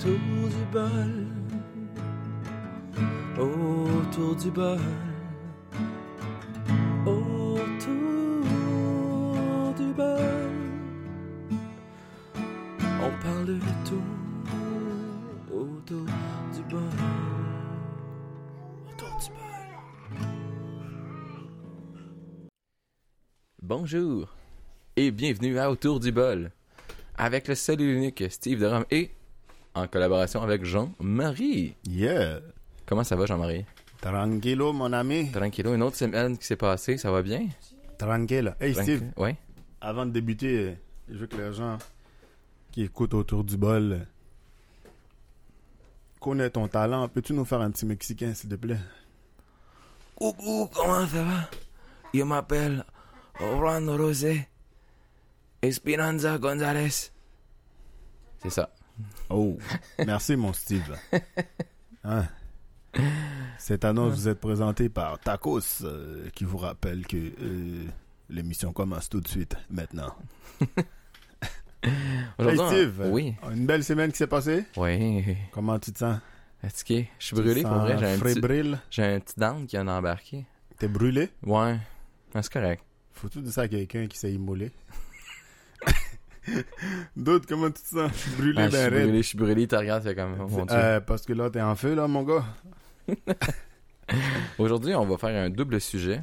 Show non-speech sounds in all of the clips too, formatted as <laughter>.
Autour du bol. Autour du bol. Autour du bol. On parle de tout. Autour du bol. Autour du bol. Bonjour et bienvenue à Autour du bol avec le seul et l'unique Steve Deram et en collaboration avec Jean-Marie. Yeah. Comment ça va Jean-Marie? Tranquilo, mon ami. Tranquillo, une autre semaine qui s'est passée, ça va bien? Tranquille. Hey, Steve, Ouais. avant de débuter, je veux que les gens qui écoutent autour du bol connaissent ton talent. Peux-tu nous faire un petit mexicain, s'il te plaît? Coucou, comment ça va? Je m'appelle Orlando Rosé Esperanza González. C'est ça. Oh, merci, mon Steve. <laughs> Hein? Cette annonce vous est présentée par Tacos, euh, qui vous rappelle que euh, l'émission commence tout de suite, maintenant. <laughs> Hey, Steve. Oui. Une belle semaine qui s'est passée? Oui. Comment tu te sens? Je suis brûlé pour vrai? sens J'ai un, petit, fébrile? j'ai un petit down qui en a embarqué. T'es brûlé? Ouais. Ah, c'est correct. Faut-tu dire ça à quelqu'un qui s'est immolé? <laughs> D'autres, comment tu te sens? Brûlé, je ben suis raide. brûlé, je suis brûlé, tu regardes, c'est comme, mon dieu. Euh, parce que là, t'es en feu, là, mon gars. <laughs> Aujourd'hui, on va faire un double sujet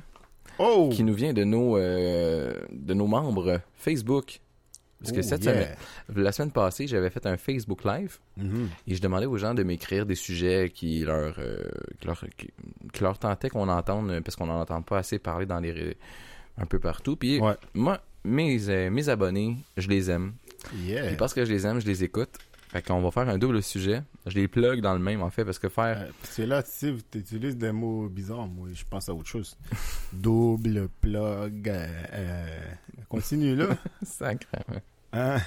Oh! qui nous vient de nos, euh, de nos membres Facebook. Parce que Oh, cette yeah. semaine, la semaine passée, j'avais fait un Facebook Live Mhm. et je demandais aux gens de m'écrire des sujets qui leur, euh, qui leur, qui, qui leur tentaient qu'on entende, parce qu'on n'en entend pas assez parler dans les, un peu partout. Puis Ouais. moi, mes, euh, mes abonnés, je les aime. Yeah. Puis parce que je les aime, je les écoute. Fait qu'on va faire un double sujet. Je les plug dans le même, en fait, parce que faire... Euh, que là, Steve, t'utilises des mots bizarres. Moi, je pense à autre chose. <laughs> Double plug. euh, continue, là. <laughs> Sacrément. Hein?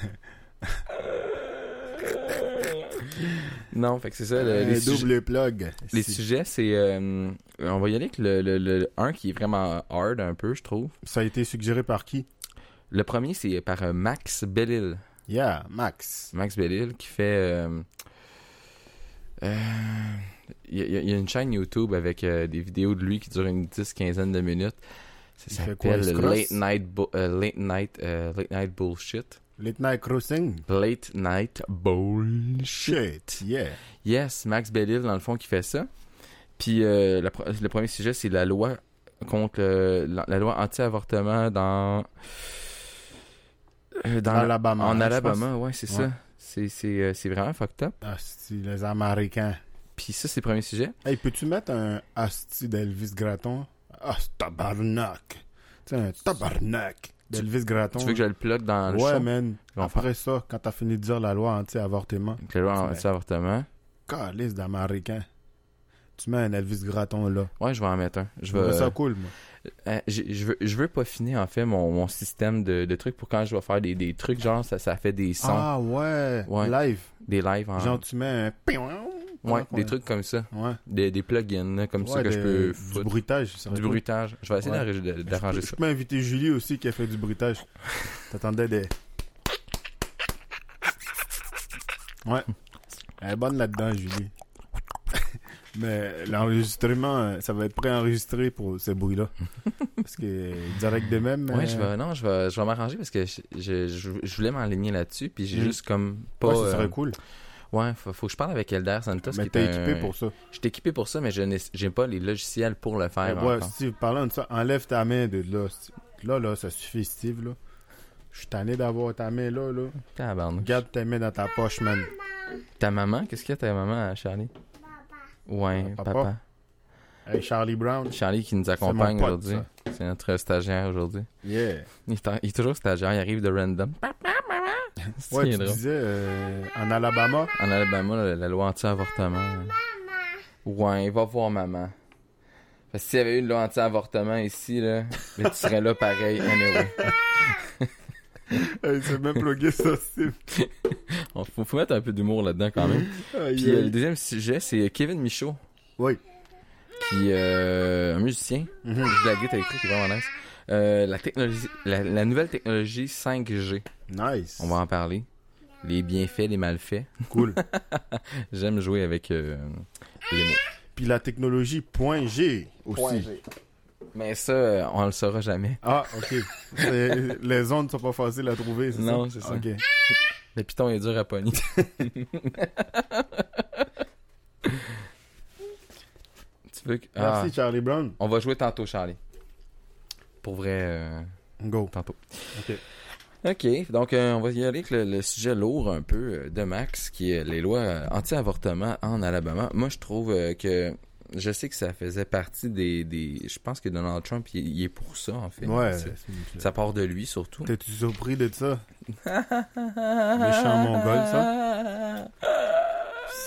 <laughs> <laughs> Non, fait que c'est ça. le- Euh, les, double plug. les Si- sujets, c'est... euh, on va y aller avec le, le, le- un qui est vraiment hard un peu, je trouve. Ça a été suggéré par qui? Le premier, c'est par euh, Max Bellil. Yeah, Max. Max Bellil qui fait... euh, Il y, a- il y a une chaîne YouTube avec euh, des vidéos de lui qui durent une 10-15 de minutes. Ça Il fait quoi, s'appelle? Late Night, Bu- euh, Late Night euh, Late Night Bullshit. Late Night Crossing? Late Night Bullshit. Shit. Yeah. Yes, Max Bellil, dans le fond, qui fait ça. Puis euh, la le premier sujet, c'est la loi contre euh, la, la loi anti-avortement dans... euh, dans Alabama, En hein, Alabama, ouais, c'est Ouais. ça. C'est c'est, euh, c'est vraiment fucked up. Asti, les Américains. Puis ça, c'est le premier sujet. Hey, peux-tu mettre un Asti d'Elvis Gratton? Ah, c'est tabarnak. Sais, un tabarnak d'Elvis Gratton. Tu veux que je le plug dans le Ouais, show? man. Après ça, quand t'as fini de dire la loi anti-avortement, la loi anti-avortement. calice d'Américains. Tu mets un Elvis Gratton là. Ouais, je vais en mettre un. Je vais... ça cool, moi. Euh, j'ai- je veux, je veux peaufiner en fait mon, mon système de, de trucs pour quand je vais faire des, des trucs genre ça, ça fait des sons, Ah, ouais. Ouais. Live. des lives en Genre, tu mets un... ouais, des trucs comme ça, Ouais. des, des plugins comme ça que je des- peux Du foutre. bruitage. ça du bruitage. Je vais essayer Ouais. d'arranger- d'arranger Je ça. peux inviter Julie aussi qui a fait du bruitage. <laughs> T'attendais des. Ouais. Elle est bonne là-dedans, Julie. <laughs> Mais l'enregistrement, euh, ça va être préenregistré pour ces bruits-là. <laughs> Parce que direct de même. Ouais, euh, je vais non, je vais je vais m'arranger parce que je, je, je- voulais m'aligner là-dessus puis j'ai Mm. juste comme pas ouais, ça euh, serait cool. Ouais, faut, faut que je parle avec Elder Santos Mais t'es équipé un- pour ça. Je suis équipé pour ça mais je n'ai pas les logiciels pour le faire ouais, encore. Steve, parlant de ça, enlève ta main de là. Là, là, ça suffit, Steve, là. Je suis tanné d'avoir ta main là, là. Tabarnak. Garde ta main dans ta poche, man. Ta maman, qu'est-ce qu'il y a ta maman Charlie? Ouais, Euh, papa. papa. Hey, Charlie Brown. Charlie qui nous accompagne aujourd'hui. C'est notre stagiaire aujourd'hui. Yeah. Il, est en- il est toujours stagiaire, il arrive de random. C'est Ouais, tu drôle. disais, euh, en Alabama, En Alabama, la, la loi anti-avortement. Ouais, il va voir maman. Parce que s'il y avait eu une loi anti-avortement ici, là, tu serais là pareil, anyway. <laughs> Hey, c'est même plugué ça, Steve. <laughs> On- faut, faut mettre un peu d'humour là-dedans quand même. Aïe, Puis euh, le deuxième sujet, c'est Kevin Michaud, Oui. qui est euh, un musicien. Il joue de la guitare électrique, qui est vraiment nice. Euh, la technologie, la, la nouvelle technologie 5G, Nice. on va en parler. les bienfaits, les malfaits. Cool. <laughs> J'aime jouer avec euh, les mots. Puis la technologie point G aussi. Mais ça, euh, on le saura jamais. Ah, ok. Les ondes sont pas faciles à trouver, c'est ça? Non, c'est ça. Ok. Le piton est dur à pogner. <laughs> tu veux que... Ah, Merci, Charlie Brown. on va jouer tantôt, Charlie. Pour vrai, euh, Go. tantôt. Ok. OK, donc euh, on va y aller avec le, le sujet lourd un peu euh, de Max, qui est les lois anti-avortement en Alabama. Moi, je trouve euh, que... Je sais que ça faisait partie des... des je pense que Donald Trump, il, il est pour ça, en fait. Ouais. Ça part de lui, surtout. T'es-tu surpris de ça? Méchant mongol, ça.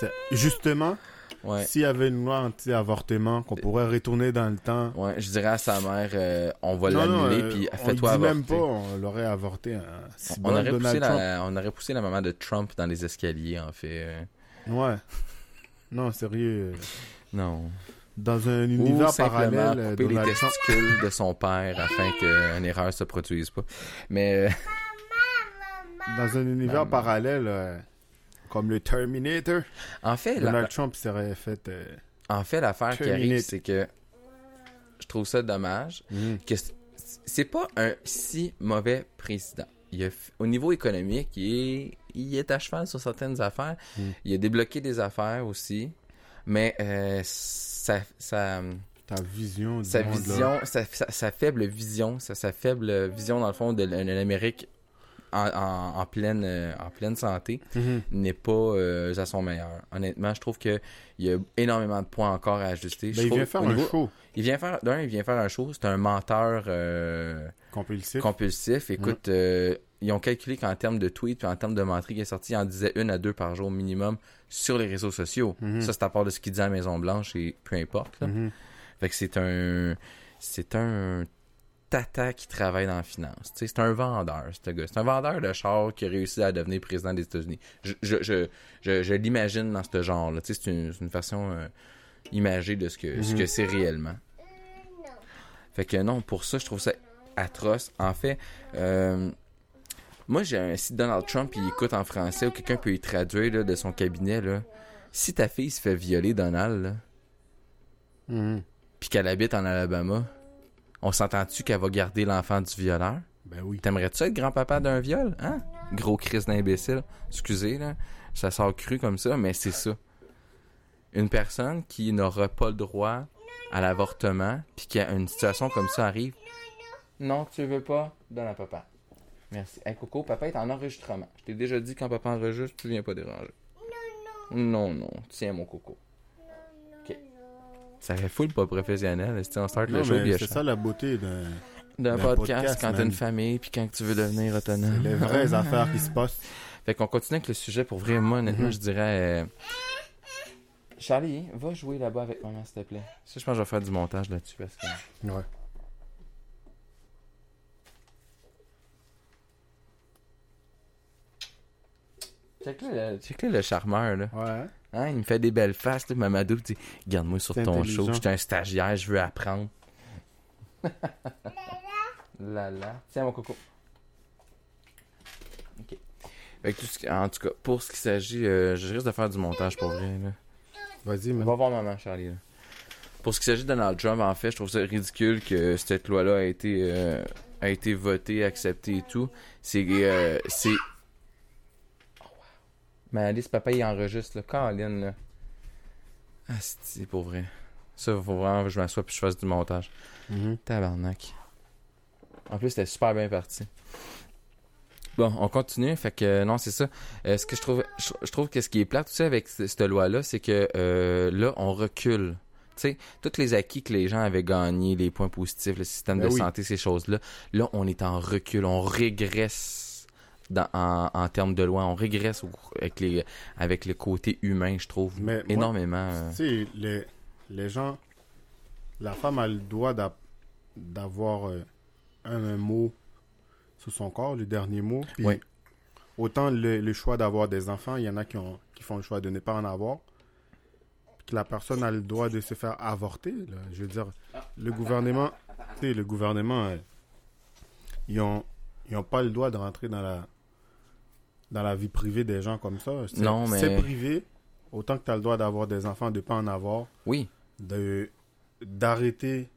<laughs> Justement, Ouais. s'il y avait une loi anti-avortement, qu'on pourrait retourner dans le temps. Ouais, je dirais à sa mère, euh, on va l'annuler, euh, puis fais-toi avorter. même pas, on l'aurait avorté. Hein. On bon, aurait, poussé la, on aurait poussé la maman de Trump dans les escaliers, en fait. euh. Ouais. Non, sérieux. euh, Non. Dans un Ou univers simplement parallèle, euh, couper les Trump... testicules de son père afin qu'une erreur se produise pas. Mais euh, Dans un univers parallèle, euh, comme le Terminator, en fait, la- Donald Trump serait fait... euh, en fait, l'affaire qui arrive, c'est que je trouve ça dommage que c- c'est pas un si mauvais président. Il a au niveau économique, il est, il est à cheval sur certaines affaires. Mm. Il a débloqué des affaires aussi. Mais euh, sa, Ta vision du sa monde, là. vision, sa, sa- sa faible vision, sa, faible vision dans le fond de l'Amérique en, en- en pleine, euh, en pleine santé Mhm. n'est pas euh, à son meilleur. Honnêtement, je trouve que il y a énormément de points encore à ajuster. Je Ben, il trouve- vient faire un niveau- show il vient faire d'un, il vient faire un show. C'est un menteur euh, compulsif. compulsif. Écoute, euh, ils ont calculé qu'en termes de tweets puis en termes de menteries qui est sorti, il en disait une à deux par jour minimum sur les réseaux sociaux. Mhm. Ça, c'est à part de ce qu'il dit à la Maison Blanche et peu importe. Mhm. Fait que c'est un, c'est un tata qui travaille dans la finance. C'est un vendeur, ce gars. C'est un vendeur de chars qui a réussi à devenir président des États-Unis. Je, je, je, je, je l'imagine dans ce genre-là. C'est une, façon euh, imagée de ce que, ce Mhm. que c'est réellement. Fait que non, pour ça, je trouve ça atroce. En fait, euh, moi, j'ai un si Donald Trump il écoute en français ou quelqu'un peut y traduire là, de son cabinet, là, si ta fille se fait violer, Donald, là, Mhm. puis qu'elle habite en Alabama, on s'entend-tu qu'elle va garder l'enfant du violeur? Ben oui. T'aimerais-tu être grand-papa d'un viol? Hein? Gros crise d'imbécile. Excusez, là. Ça sort cru comme ça, mais c'est ça. Une personne qui n'aura pas le droit à l'avortement, puis qu'une situation comme ça arrive. Non, tu veux pas? Donne à papa. Merci. Hey, Coco, papa est en enregistrement. Je t'ai déjà dit quand papa enregistre, tu viens pas déranger. Non, non. Tiens, mon Coco. Ça fait full pas professionnel. Si on start Non, le show, c'est ça la beauté d'un d'un podcast, podcast, quand t'as une famille puis quand tu veux devenir autonome. les vraies <laughs> affaires qui se passent. Fait qu'on continue avec le sujet pour vrai. Moi, honnêtement, Mhm. je dirais. euh, Charlie, va jouer là-bas avec maman, s'il te plaît. Ça, je pense que je vais faire du montage là-dessus parce que. Ouais. Check-le le, check-le le charmeur, là. Ouais. Hein, il me fait des belles faces, là. Mamadou dit Garde-moi sur ton show. Je suis un stagiaire, je veux apprendre. Lala. Tiens, mon coco. Ok. Fait que tout ce qui- en tout cas, pour ce qui s'agit, euh, je risque de faire du montage pour vrai, là. Vas-y, man. va voir maman, Charlie. là. Pour ce qui s'agit de Donald Trump, en fait, je trouve ça ridicule que cette loi-là a été euh, a été votée, acceptée et tout. C'est euh, c'est. Mais Alice, papa, il enregistre là. Caroline, là. Ah, c'est pour vrai. Ça, faut vraiment que je m'assoie puis je fasse du montage. Mhm. Tabarnak. En plus, c'était super bien parti. Bon, on continue. Fait que non, c'est ça. Euh, ce que je trouve, je, je trouve que ce qui est plate aussi avec ce- cette loi-là, c'est que euh, là, on recule. Tu sais, tous les acquis que les gens avaient gagnés, les points positifs, le système Ben de oui. santé, ces choses-là, là, on est en recul, on régresse dans, en, en termes de loi, on régresse au- avec, les, avec le côté humain, je trouve, Mais énormément. euh. Tu sais, les, les gens, la femme a le droit d'a- d'avoir euh, un, un mot sur son corps, le dernier mot. Puis Oui. Autant le, le choix d'avoir des enfants, il y en a qui, ont, qui font le choix de ne pas en avoir. Que la personne a le droit de se faire avorter. là. Je veux dire, le gouvernement, tu sais, le gouvernement, euh, ils ont, ils ont pas le droit de rentrer dans la dans la vie privée des gens comme ça. C'est- Non, mais- C'est privé, autant que tu as le droit d'avoir des enfants, de pas en avoir, Oui, de d'arrêter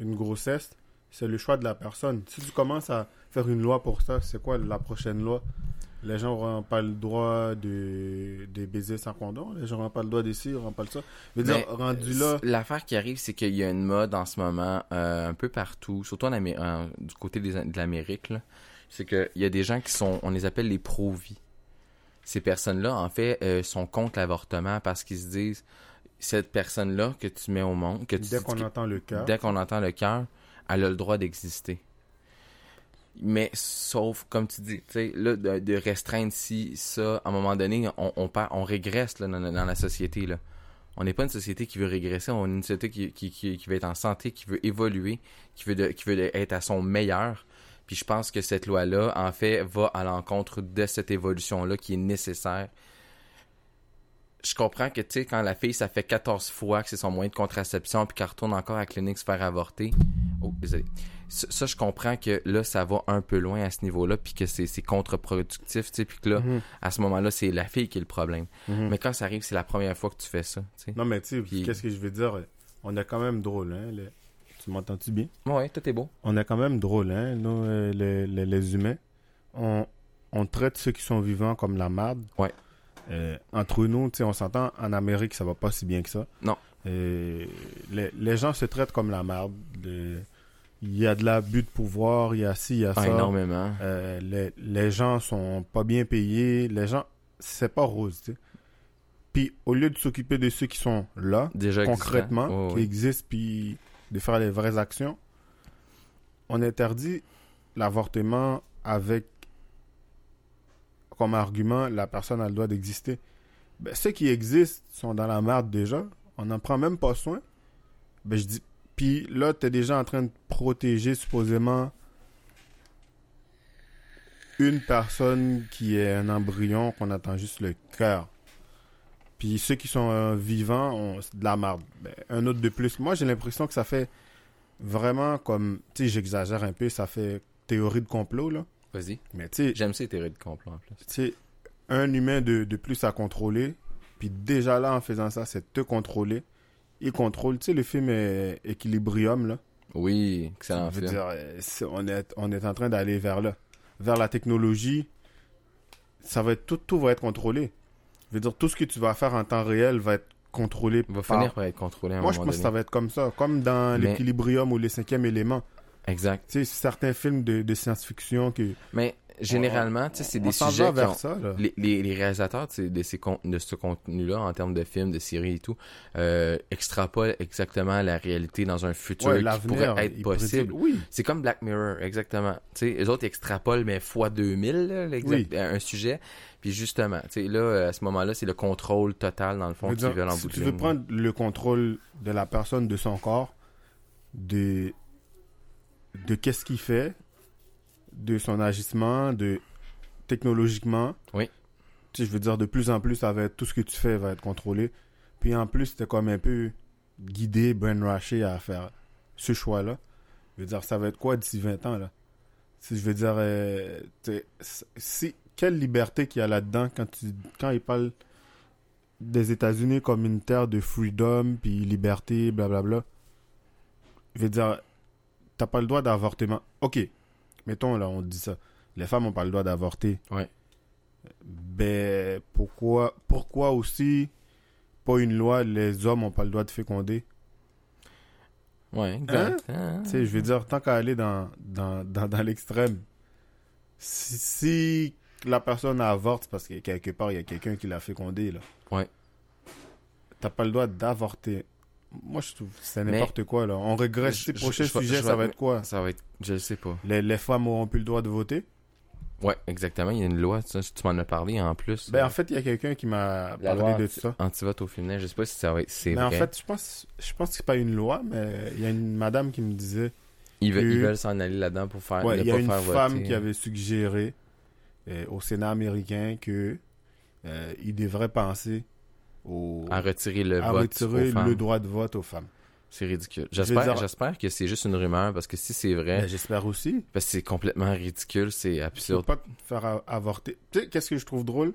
une grossesse, c'est le choix de la personne. Si tu commences à faire une loi pour ça, c'est quoi la prochaine loi? Les gens n'auront pas le droit de, de baiser sans condom, les gens n'auront pas le droit d'essayer, ils n'auront pas le ça. Je veux Mais, dire, rendu là, L'affaire qui arrive, c'est qu'il y a une mode en ce moment, euh, un peu partout, surtout en Amé- en- du côté des- de l'Amérique, là. C'est qu'il y a des gens qui sont, on les appelle les pro-vie. Ces personnes-là, en fait, euh, sont contre l'avortement parce qu'ils se disent, cette personne-là que tu mets au monde, que tu dès qu'on entend le cœur, dès qu'on entend le cœur, elle a le droit d'exister. Mais sauf, comme tu dis, tu sais, là, de, de restreindre si ça, à un moment donné, on, on, perd- on régresse là, dans, dans la société. Là. On n'est pas une société qui veut régresser, on est une société qui, qui, qui, qui veut être en santé, qui veut évoluer, qui veut, de- qui veut être à son meilleur. Puis je pense que cette loi-là, en fait, va à l'encontre de cette évolution-là qui est nécessaire. Je comprends que, tu sais, quand la fille, ça fait 14 fois que c'est son moyen de contraception, puis qu'elle retourne encore à la clinique se faire avorter. Oh, désolé. Ça, ça, je comprends que là, ça va un peu loin à ce niveau-là, puis que c'est contre-productif, tu sais, puis que là, Mhm, à ce moment-là, c'est la fille qui est le problème. mhm. Mais quand ça arrive, c'est la première fois que tu fais ça, tu sais. Non, mais tu sais, Puis- qu'est-ce que je veux dire? On est quand même drôle, hein les- Tu m'entends-tu bien? Ouais, tout est beau. On est quand même drôle, hein Nous, euh, les, les, les humains, on, on traite ceux qui sont vivants comme la marde. Ouais. Euh, entre nous, tu sais, on s'entend, en Amérique, ça va pas si bien que ça. Non. Euh, les, les gens se traitent comme la marde. Il y a de l'abus de pouvoir, il y a ci, il y a Ah, ça. énormément. Euh, les, les gens sont pas bien payés. Les gens, c'est pas rose, tu sais. Puis, au lieu de s'occuper de ceux qui sont là, Déjà concrètement, Oh, qui oui. existent, puis de faire les vraies actions, on interdit l'avortement avec comme argument la personne a le droit d'exister. Ben, ceux qui existent sont dans la merde déjà. On n'en prend même pas soin. Ben, je dis. Puis là, tu es déjà en train de protéger supposément une personne qui est un embryon qu'on attend juste le cœur. Puis ceux qui sont euh, vivants ont de la merde. Ben, un autre de plus. Moi, j'ai l'impression que ça fait vraiment comme. Tu sais, j'exagère un peu, ça fait théorie de complot, là. Vas-y. Mais tu sais, J'aime ces théories de complot en plus. tu sais, un humain de, de plus à contrôler, puis déjà là, en faisant ça, c'est te contrôler. Il contrôle, tu sais, le film est Equilibrium, là. Oui, excellent film. dire, euh, on, est, on est en train d'aller vers là. Vers la technologie, ça va être, tout, tout va être contrôlé. Je veux dire, tout ce que tu vas faire en temps réel va être contrôlé va par- finir par être contrôlé à un Moi, je pense que ça va être comme ça. Comme dans Mais- l'équilibrium ou les cinquièmes éléments. Exact. Tu sais, certains films de, de science-fiction que. Mais généralement, tu sais, c'est des sujets va qui vers ont- ça, là. les, les, les réalisateurs de, ces- de, ces con- de ce contenu-là, en termes de films, de séries et tout, euh, extrapolent exactement la réalité dans un futur Ouais, qui pourrait être possible. Oui. C'est comme Black Mirror, exactement. Tu sais, les autres extrapolent, mais fois 2000, là, l'exact- Oui. un sujet. Puis justement, tu sais, là, à ce moment-là, c'est le contrôle total, dans le fond, dire, veulent en si tu veux prendre le contrôle de la personne, de son corps, de, de qu'est-ce qu'il fait, de son agissement, de technologiquement. Oui. Tu sais, je veux dire, de plus en plus, ça va être, tout ce que tu fais va être contrôlé. Puis en plus, t'es comme un peu guidé, brainwashé à faire ce choix-là. Je veux dire, ça va être quoi d'ici 20 ans, là? Si je veux dire, euh, si, quelle liberté qu'il y a là-dedans quand, tu, quand il parle des États-Unis comme une terre de freedom, puis liberté, blablabla. Je veux dire, t'as pas le droit d'avortement. Ok, mettons là, on dit ça. Les femmes ont pas le droit d'avorter. Ouais. Ben, pourquoi, pourquoi aussi, pas une loi, les hommes ont pas le droit de féconder? Ouais, exact. Hein? Hein? Tu sais, je veux dire, tant qu'à aller dans, dans, dans, dans l'extrême, si, si la personne avorte, parce que quelque part, il y a quelqu'un qui l'a fécondé, là. Ouais. T'as pas le droit d'avorter. Moi, je trouve que c'est Mais- n'importe quoi, là. On regresse. Je- sujets, je ça va être quoi? Ça va être, je sais pas. les, les femmes auront plus le droit de voter? Ouais, exactement. Il y a une loi, ça, tu m'en as parlé en plus. Ben, en fait, il y a quelqu'un qui m'a parlé de anti- ça. anti-vote au féminin. Je sais pas si ça va être, c'est Mais en vrai. fait, je pense, je pense que c'est pas une loi, mais il y a une madame qui me disait ils, veulent, s'en aller là-dedans pour faire, Ouais, il y a une femme voter. qui avait suggéré euh, au Sénat américain que euh, il devrait penser au, à retirer le à vote retirer aux femmes. le droit de vote aux femmes. C'est ridicule. J'espère, dire- j'espère que c'est juste une rumeur parce que si c'est vrai, Ben, J'espère aussi. parce que c'est complètement ridicule, c'est absurde. pas te faire avorter. Tu sais, qu'est-ce que je trouve drôle?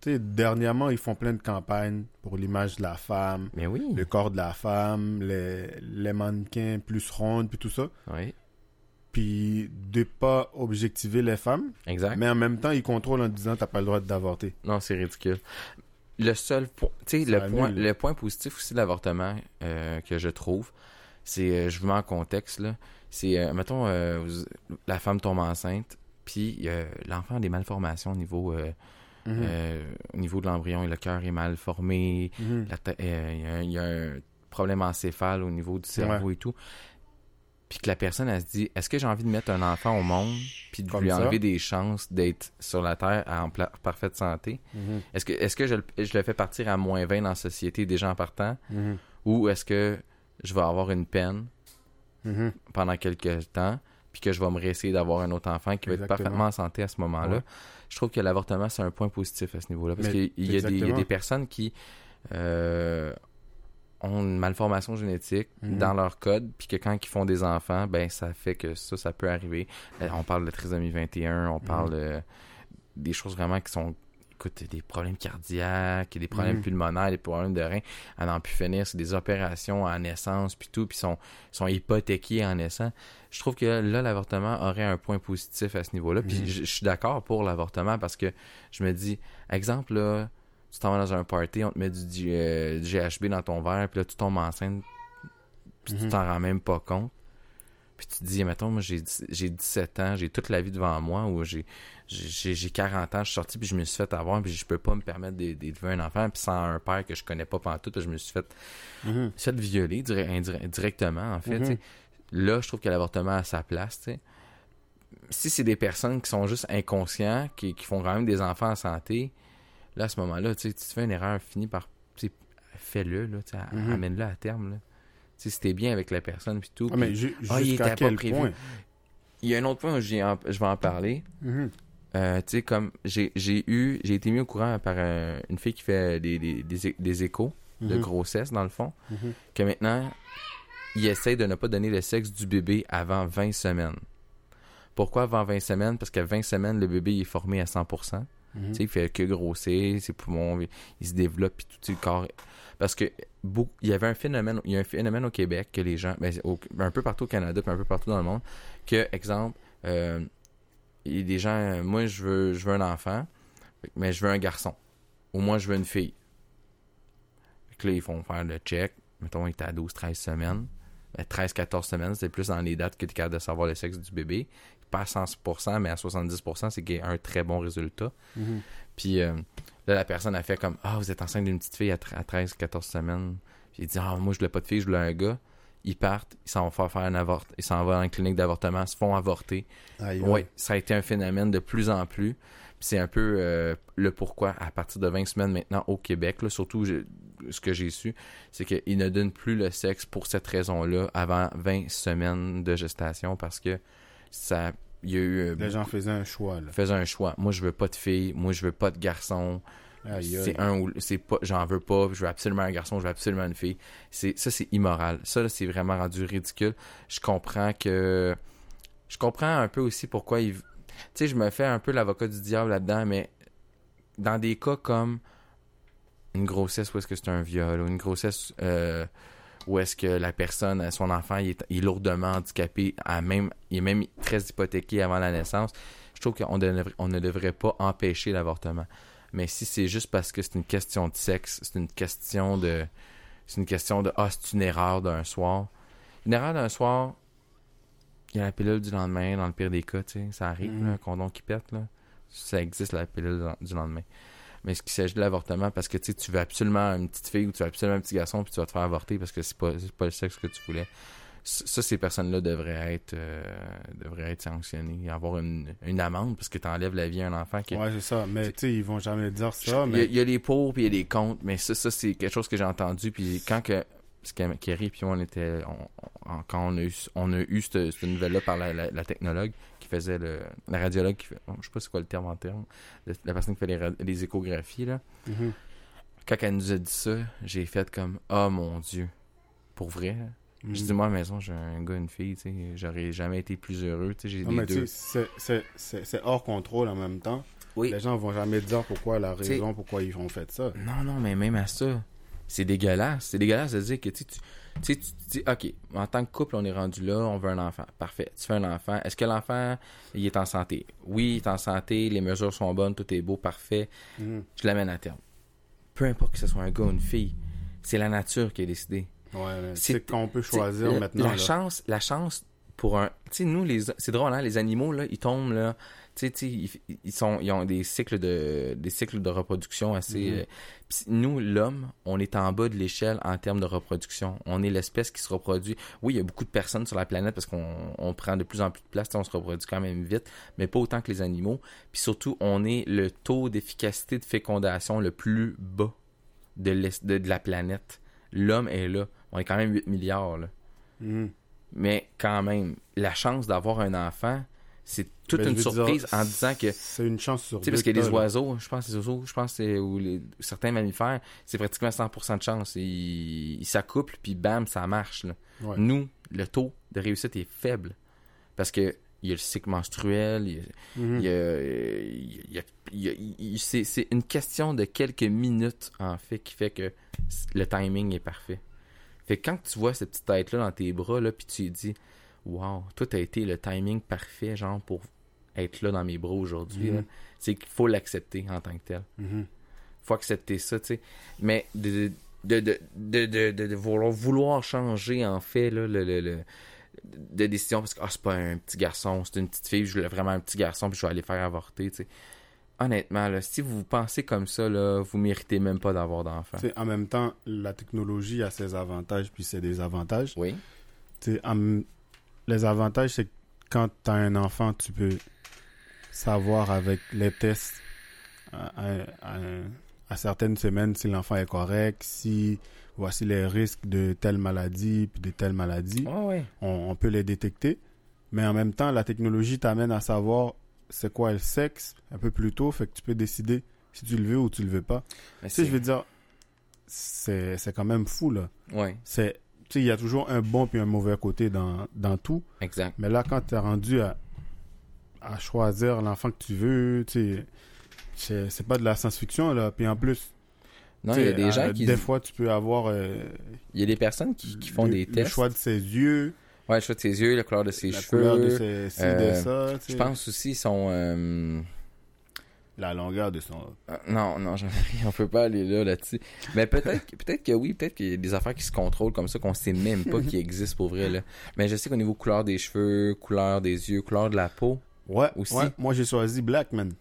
Tu sais, dernièrement, ils font plein de campagnes pour l'image de la femme, Mais oui. le corps de la femme, les, les mannequins plus rondes, puis tout ça. Oui, Puis de pas objectiver les femmes, exact. mais en même temps, ils contrôlent en disant t'as pas le droit d'avorter. Non, c'est ridicule. Le seul point, tu sais, Ça le point, le point positif aussi de l'avortement euh, que je trouve, c'est, euh, je vous mets en contexte là, c'est, euh, mettons, vous- la femme tombe enceinte, puis l'enfant a des malformations au niveau, Mhm. euh, au niveau de l'embryon, le cœur est mal formé, Mhm. euh, y il y, a un problème encéphale au niveau du cerveau et tout. Puis que la personne, elle se dit, est-ce que j'ai envie de mettre un enfant au monde, puis de Comme lui ça. enlever des chances d'être sur la Terre en parfaite santé? Mhm. Est-ce que, est-ce que je, le- je le fais partir à moins 20 dans la société déjà en partant, Mhm. ou est-ce que je vais avoir une peine Mhm. pendant quelques temps, puis que je vais me réessayer d'avoir un autre enfant qui va être parfaitement en santé à ce moment-là? Ouais. Je trouve que l'avortement, c'est un point positif à ce niveau-là, parce qu'il y, a des- il y a des personnes qui euh, ont une malformation génétique Mhm. dans leur code, puis que quand ils font des enfants, ben ça fait que ça, ça peut arriver. Euh, On parle de trisomie 21, Mhm. on parle euh, des choses vraiment qui sont écoute, des problèmes cardiaques, des problèmes Mhm. pulmonaires, des problèmes de reins, à n'en plus finir, c'est des opérations en naissance, puis tout, puis sont, sont hypothéqués en naissant. Je trouve que là, l'avortement aurait un point positif à ce niveau-là, puis Mhm. je suis d'accord pour l'avortement parce que je me dis, exemple, là, tu t'en vas dans un party, on te met du, G- euh, du GHB dans ton verre, puis là, tu tombes enceinte, puis tu Mhm. t'en rends même pas compte. Puis tu te dis, mettons, moi, j'ai dix- j'ai 17 ans, j'ai toute la vie devant moi, ou j'ai j'ai j'ai 40 ans, je suis sorti, puis je me suis fait avoir, puis je peux pas me permettre d'é- d'élever un enfant, puis sans un père que je connais pas pantoute, je me suis fait, fait violer directement, en fait. Mhm. Là, je trouve que l'avortement a sa place. tu sais. Si c'est des personnes qui sont juste inconscients, qui, qui font quand même des enfants en santé, là, à ce moment-là, tu fais une erreur, finis par. Fais-le, là, Mhm. amène-le à terme. Là. Si t'es bien avec la personne, puis tout. Ah, mais ju- Ah, il était pas prévu. point? Il y a un autre point où en- je vais en parler. Mhm. Euh, tu sais, comme j'ai eu, j'ai été mis au courant par euh, une fille qui fait des, des, des, échos de Mhm. grossesse, dans le fond, que maintenant, il essaie de ne pas donner le sexe du bébé avant 20 semaines. Pourquoi avant 20 semaines? Parce qu'à 20 semaines, le bébé est formé à 100%. Mhm. Il fait que grossir, ses poumons, il, se développe, puis tout le corps. Parce que il y avait un phénomène, il y a un phénomène au Québec que les gens, ben, un peu partout au Canada, puis un peu partout dans le monde, que, exemple, euh, il y a des gens, moi je veux, je veux un enfant, mais je veux un garçon. Ou moi je veux une fille. Fait que là, ils font faire le check. Mettons, il était à 12-13 semaines. Ben, 13-14 semaines, c'est plus dans les dates que tu es capable de savoir le sexe du bébé. Pas à 100%, mais à 70%, c'est qu'il y a un très bon résultat. Mhm. Puis euh, là, la personne a fait comme Ah, vous êtes enceinte d'une petite fille à, tre- à 13, 14 semaines. Puis il dit Ah, moi, je voulais pas de fille, je voulais un gars. Ils partent, ils s'en vont faire faire un avort. Ils s'en vont dans une clinique d'avortement, se font avorter. Aïe, Oui, aïe. ça a été un phénomène de plus en plus. Puis c'est un peu euh, le pourquoi, à partir de 20 semaines maintenant au Québec, là, surtout ce que j'ai su, c'est qu'ils ne donnent plus le sexe pour cette raison-là avant 20 semaines de gestation parce que ça. Il y a eu. euh, Les gens faisaient un choix, là. faisaient un choix. Moi, je veux pas de fille. Moi, je veux pas de garçon. C'est un ou c'est pas j'en veux pas, je veux absolument un garçon, je veux absolument une fille. C'est ça c'est immoral. Ça c'est vraiment rendu ridicule. Je comprends que je comprends un peu aussi pourquoi il tu sais je me fais un peu l'avocat du diable là-dedans mais dans des cas comme une grossesse où est-ce que c'est un viol ou une grossesse euh, où est-ce que la personne, son enfant, il est, il est lourdement handicapé, à même, il est même très hypothéqué avant la naissance, je trouve qu'on on ne devrait pas empêcher l'avortement. Mais si c'est juste parce que c'est une question de sexe, c'est une question de. C'est une question de Ah, c'est une erreur d'un soir. Une erreur d'un soir, il y a la pilule du lendemain, dans le pire des cas, tu sais. Ça arrive, Mhm. là, un condom qui pète, là. Ça existe, la pilule du lendemain. Mais ce qui s'agit de l'avortement, parce que tu tu veux absolument une petite fille ou tu veux absolument un petit garçon, puis tu vas te faire avorter parce que c'est pas, c'est pas le sexe que tu voulais. Ça, ces personnes-là devraient être euh, devraient être sanctionnées, avoir une, une amende parce que tu enlèves la vie à un enfant qui, Ouais, c'est ça. Mais tu sais, ils vont jamais dire ça. il, y a, Mais il y a les pour puis il y a les contre, mais ça, ça c'est quelque chose que j'ai entendu. Puis quand que Kerry puis on était, on- on- quand on a eu, on a eu cette, cette nouvelle-là par la, la- la technologue qui faisait le, la radiologue qui fait, je sais pas c'est quoi le terme en terme, la, la personne qui fait les, ra- les échographies là. Mhm. Quand elle nous a dit ça, j'ai fait comme, oh mon dieu, Pour vrai? Mm. Je dis, moi, à la maison, j'ai un gars, une fille, tu sais, j'aurais jamais été plus heureux, tu sais, j'ai des deux. c'est- hors contrôle en même temps. Oui. Les gens vont jamais dire pourquoi la T'sais- raison, pourquoi ils ont fait ça. Non, non, mais même à ça, c'est dégueulasse. C'est dégueulasse de dire que, tu tu tu dis, OK, en tant que couple, on est rendu là, on veut un enfant. Parfait. Tu fais un enfant. Est-ce que l'enfant, il est en santé? Oui, il est en santé, les mesures sont bonnes, tout est beau, parfait. Mhm. Je l'amène à terme. Peu importe que ce soit un gars ou une fille, c'est la nature qui a décidé. Ouais, C'est- qu'on peut choisir maintenant. La là. chance, la chance pour un. Tu sais, nous, les, c'est drôle, hein, les animaux, là, ils tombent, là. Ils, ils sont, ils ont des cycles de, des cycles de reproduction assez. Mhm. euh, pis nous, l'homme, on est en bas de l'échelle en termes de reproduction. On est l'espèce qui se reproduit. Oui, il y a beaucoup de personnes sur la planète parce qu'on on prend de plus en plus de place, on se reproduit quand même vite, mais pas autant que les animaux. Puis surtout, on est le taux d'efficacité de fécondation le plus bas de, l'es- de, de la planète. L'homme est là. On est quand même 8 milliards, là. Mhm. Mais quand même, la chance d'avoir un enfant, c'est toute Ben, une surprise dire, en disant que. C'est une chance sur parce que les là. oiseaux, je pense, les oiseaux, je pense, ou les, certains mammifères, c'est pratiquement 100% de chance. Ils ils s'accouplent, puis bam, ça marche. là. Ouais. Nous, le taux de réussite est faible. Parce que il y a le cycle menstruel, il y a, il c'est une question de quelques minutes, en fait, qui fait que le timing est parfait. Fait que quand tu vois cette petite tête-là dans tes bras, là, puis tu dis, wow, toi, t'as été le timing parfait, genre, pour être là dans mes bras aujourd'hui, Mhm. c'est qu'il faut l'accepter en tant que tel. Mhm. faut accepter ça, tu sais. Mais de, vouloir, vouloir changer, en fait, là, le, le, le- de décision, parce que ah, c'est pas un petit garçon, c'est une petite fille, je voulais vraiment un petit garçon, puis je vais aller faire avorter, tu sais. Honnêtement, là, si vous pensez comme ça, là, vous méritez même pas d'avoir d'enfant. En même temps, la technologie a ses avantages puis ses désavantages. Oui. En- les avantages, c'est que quand tu as un enfant, tu peux savoir avec les tests à, à- à- à certaines semaines si l'enfant est correct, si voici les risques de telle maladie puis de telle maladie. Ouais. On, on peut les détecter. Mais en même temps, la technologie t'amène à savoir c'est quoi le sexe un peu plus tôt, fait que tu peux décider si tu le veux ou tu le veux pas. Mais Tu sais, c'est- je veux dire, c'est quand même fou, là. Ouais, C'est, il y a toujours un bon puis un mauvais côté dans, dans tout. exact. Mais là, quand tu es rendu à, à choisir l'enfant que tu veux, c'est c'est pas de la science-fiction, là. Puis en plus, Non, il y a des gens euh, qui. Des fois, tu peux avoir euh, Il y a des personnes qui, qui font le, des le tests. choix de ses yeux, Ouais, le choix de ses yeux, la couleur de ses la cheveux. couleur de ses de euh, ça, Je pense aussi son. La longueur de son... Euh, Non, non. <laughs> On peut pas aller là, là-dessus. Mais peut-être que- <laughs> peut-être que oui, peut-être qu'il y a des affaires qui se contrôlent comme ça qu'on sait même pas qui <laughs> existent pour vrai, là. Mais je sais qu'au niveau couleur des cheveux, couleur des yeux, couleur de la peau. Ouais, Aussi. ouais, moi j'ai choisi Black, man.